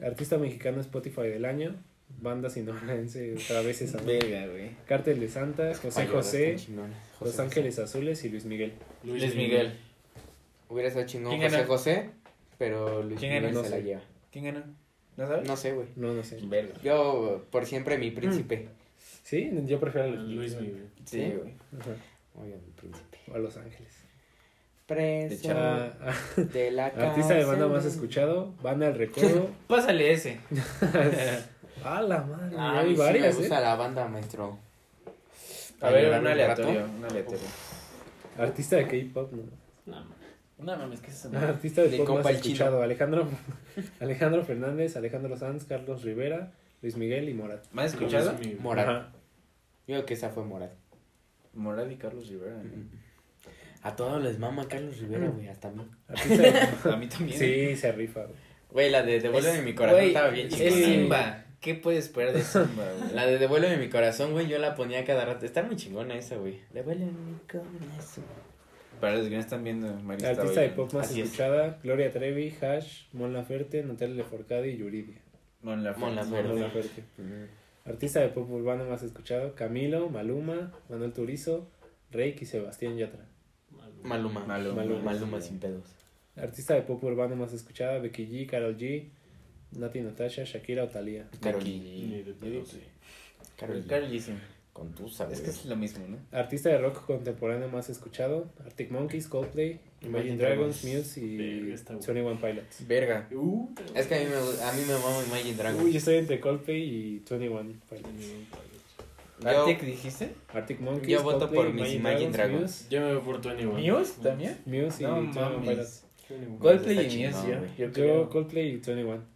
Speaker 3: Artista mexicano Spotify del año. Banda sinaloense otra vez esa.
Speaker 2: Verga, güey.
Speaker 3: Cártel de Santa, José José. Los
Speaker 1: José
Speaker 3: Ángeles Azules y Luis Miguel.
Speaker 2: Luis Miguel.
Speaker 1: Hubiera estado chingón
Speaker 2: ¿Quién
Speaker 1: José
Speaker 2: ganó?
Speaker 1: José, pero Luis
Speaker 2: ¿Quién
Speaker 1: Miguel
Speaker 3: ganó?
Speaker 1: se
Speaker 3: No
Speaker 1: la
Speaker 3: sé.
Speaker 1: lleva.
Speaker 2: ¿Quién ganó? ¿No sabes?
Speaker 1: No sé, güey.
Speaker 3: No, no sé.
Speaker 2: Verga.
Speaker 1: Yo, por siempre, mi príncipe.
Speaker 3: Sí, yo prefiero a Luis,
Speaker 4: Luis
Speaker 3: Miguel.
Speaker 1: Sí, güey.
Speaker 3: Ajá.
Speaker 1: Oye, mi príncipe.
Speaker 3: O a Los Ángeles.
Speaker 1: Preso
Speaker 3: Ah, ah,
Speaker 1: de la
Speaker 3: artista de banda más escuchado, Banda El Recodo.
Speaker 2: Pásale ese.
Speaker 3: ah, la madre,
Speaker 1: Ah, a
Speaker 3: hay
Speaker 1: sí me
Speaker 3: varias,
Speaker 1: gusta
Speaker 3: ¿eh?
Speaker 1: la banda, maestro.
Speaker 2: A ver, un aleatorio. Un aleatorio.
Speaker 3: Artista de K-pop, no.
Speaker 4: No.
Speaker 2: No mames, ¿qué es eso?
Speaker 3: Artista de,
Speaker 1: De
Speaker 3: pop
Speaker 1: compa
Speaker 3: más
Speaker 1: chino.
Speaker 3: escuchado, Alejandro, Alejandro Fernández, Alejandro Sanz, Carlos Rivera, Luis Miguel y Morat.
Speaker 2: ¿Más escuchado?
Speaker 1: Morat.
Speaker 3: Ajá.
Speaker 1: Yo creo que esa fue Morat.
Speaker 2: Morad y Carlos Rivera.
Speaker 1: A todos les mama Carlos Rivera, güey, hasta a mí.
Speaker 2: A mí también.
Speaker 3: Sí, se rifa, güey.
Speaker 1: Güey, la de Devuélveme mi corazón
Speaker 2: Güey,
Speaker 1: estaba bien
Speaker 2: Es
Speaker 1: chingona.
Speaker 2: Simba. ¿Qué puedes esperar de Simba, güey?
Speaker 1: La de Devuélveme mi corazón, güey, yo la ponía cada rato. Está muy chingona esa, güey. Devuélveme mi corazón.
Speaker 2: Para los que no están viendo, María está
Speaker 3: Artista de pop más
Speaker 1: Así es.
Speaker 3: escuchada, Gloria Trevi, Hash, Mon Laferte, Natalia Leforcade y Yuridia.
Speaker 2: Mon Laferte.
Speaker 1: Mon Laferte.
Speaker 3: Mon Laferte. Artista de pop urbano más escuchado, Camilo, Maluma, Manuel Turizo, Reik y Sebastián Yatra.
Speaker 1: Maluma.
Speaker 2: Maluma.
Speaker 1: Maluma.
Speaker 3: Maluma.
Speaker 1: Maluma sin pedos.
Speaker 3: Artista de pop urbano más escuchada, Becky G, Karol G, Nati Natasha, Shakira o Thalía.
Speaker 4: Pedo, sí.
Speaker 1: Karol G.
Speaker 2: Carol G, sí.
Speaker 1: Con tu sabes.
Speaker 2: Es que es lo mismo, ¿no?
Speaker 3: Artista de rock contemporáneo más escuchado: Arctic Monkeys, Coldplay, Imagine Dragons, Muse y
Speaker 4: bueno.
Speaker 3: 21 Pilots.
Speaker 1: Verga.
Speaker 4: Uh,
Speaker 1: Es que a mí me, a mí me mama Imagine Dragons.
Speaker 3: Uy, yo estoy entre Coldplay y 21 Pilots.
Speaker 2: ¿Arctic dijiste?
Speaker 3: Arctic Monkeys,
Speaker 1: Yo voto
Speaker 3: Coldplay,
Speaker 1: por mis Imagine Dragons.
Speaker 4: Yo me voy por 21.
Speaker 2: ¿Muse también?
Speaker 3: Muse, y
Speaker 2: No
Speaker 3: 21
Speaker 2: mames.
Speaker 3: Pilots.
Speaker 2: Coldplay y Muse,
Speaker 1: güey.
Speaker 2: yo
Speaker 3: Yo
Speaker 2: creo.
Speaker 3: Coldplay y 21.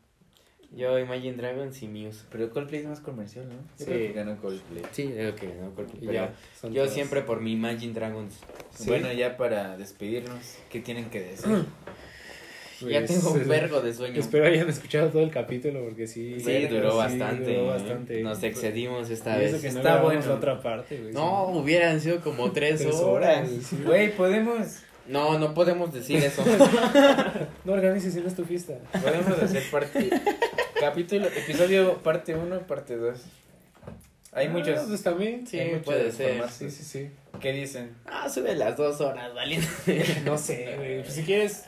Speaker 1: Yo Imagine Dragons y Muse.
Speaker 2: Pero Coldplay es más comercial, ¿no? Yo
Speaker 3: Sí.
Speaker 2: creo que ganó Coldplay.
Speaker 1: Sí, digo que no, Coldplay, pero yo
Speaker 3: todos.
Speaker 1: siempre por mi Imagine Dragons.
Speaker 3: Sí.
Speaker 2: Bueno, ya para despedirnos, ¿qué tienen que decir?
Speaker 1: ya
Speaker 3: Pues,
Speaker 1: tengo un vergo de sueño.
Speaker 3: Espero hayan escuchado todo el capítulo porque sí.
Speaker 1: Sí, duró
Speaker 3: sí,
Speaker 1: bastante.
Speaker 3: duró
Speaker 1: ¿eh?
Speaker 3: bastante.
Speaker 1: Nos excedimos esta
Speaker 3: Y eso
Speaker 1: vez.
Speaker 3: que no
Speaker 2: Está bueno.
Speaker 3: la otra parte, güey.
Speaker 1: No,
Speaker 3: sí.
Speaker 1: hubieran sido como tres,
Speaker 3: Tres
Speaker 1: horas.
Speaker 2: Güey, podemos,
Speaker 1: No, no podemos decir eso.
Speaker 3: No organices si no es tu fiesta.
Speaker 2: podemos hacer parte. capítulo, episodio parte 1, parte 2. Hay
Speaker 3: Ah,
Speaker 2: muchos.
Speaker 3: Pues también.
Speaker 1: Sí,
Speaker 2: hay muchos
Speaker 1: puede ser.
Speaker 2: formatos.
Speaker 3: Sí, sí, sí.
Speaker 2: ¿Qué dicen?
Speaker 1: ah, sube las dos horas, valiente.
Speaker 3: No sé, güey. Pues si quieres.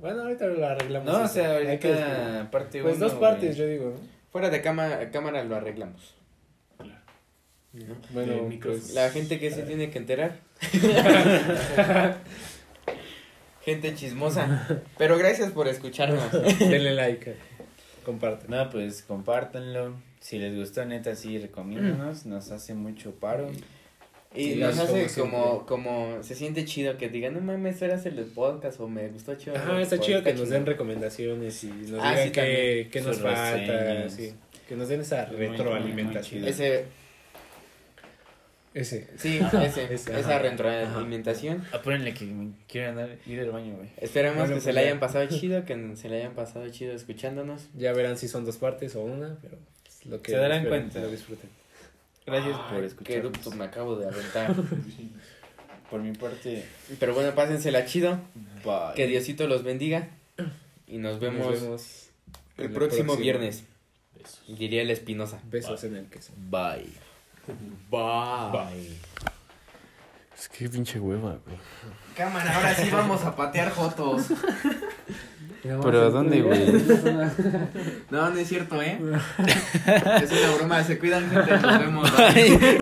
Speaker 3: Bueno, ahorita lo arreglamos.
Speaker 2: No, o sea,
Speaker 3: Hay que despedir.
Speaker 2: ahorita parte 1.
Speaker 3: Pues dos partes, yo digo.
Speaker 1: Fuera de cama, cámara lo arreglamos.
Speaker 3: Bueno,
Speaker 4: El micrófono.
Speaker 3: pues.
Speaker 1: La gente que se tiene que enterar. gente chismosa. Pero gracias por escucharnos.
Speaker 3: Denle like. Compartan.
Speaker 2: No, pues compártanlo. Si les gustó, neta, sí, recomiéndanos. Nos hace mucho paro.
Speaker 1: Y
Speaker 3: Sí,
Speaker 1: nos
Speaker 3: como
Speaker 1: hace
Speaker 3: siempre.
Speaker 1: como, como, se siente chido que digan, no mames, era hacer el podcast o me gustó chido.
Speaker 3: Ajá,
Speaker 1: el
Speaker 3: está
Speaker 1: podcast,
Speaker 3: chido que
Speaker 1: está
Speaker 3: nos
Speaker 1: chido".
Speaker 3: den recomendaciones y nos
Speaker 1: Ah,
Speaker 3: digan
Speaker 1: sí,
Speaker 3: qué, qué nos falta. Sí. Que nos den esa
Speaker 2: Muy, muy, muy
Speaker 3: retroalimentación.
Speaker 2: chido.
Speaker 1: Ese,
Speaker 3: Ese.
Speaker 1: sí, ese,
Speaker 3: Ese,
Speaker 1: esa retroalimentación.
Speaker 2: Apúrenle que me quiero andar, ir al baño, güey.
Speaker 1: Esperamos
Speaker 3: Bueno,
Speaker 1: que se
Speaker 3: pues
Speaker 1: la
Speaker 3: ya.
Speaker 1: hayan pasado chido, que se la hayan pasado chido escuchándonos.
Speaker 3: Ya verán si son dos partes o una, pero pues, lo que
Speaker 2: Se darán
Speaker 3: esperen,
Speaker 2: cuenta.
Speaker 3: Lo disfruten.
Speaker 2: Gracias
Speaker 1: Ay,
Speaker 2: por
Speaker 1: Qué
Speaker 2: escucharnos.
Speaker 1: eructo me acabo de aventar.
Speaker 2: Por mi parte,
Speaker 1: Pero bueno, pásensela chido.
Speaker 2: bye.
Speaker 1: Que Diosito los bendiga. Y nos vemos,
Speaker 3: Nos vemos
Speaker 1: el próximo viernes.
Speaker 4: Besos.
Speaker 1: Diría el Espinosa.
Speaker 3: Besos en el queso.
Speaker 2: Bye.
Speaker 1: Bye.
Speaker 4: Es que pinche hueva, güey.
Speaker 1: Cámara, ahora sí vamos a patear fotos.
Speaker 2: ¿Pero a dónde, güey?
Speaker 1: No, no es cierto, ¿eh? Es una broma. Se cuidan, gente. Nos vemos. Bye.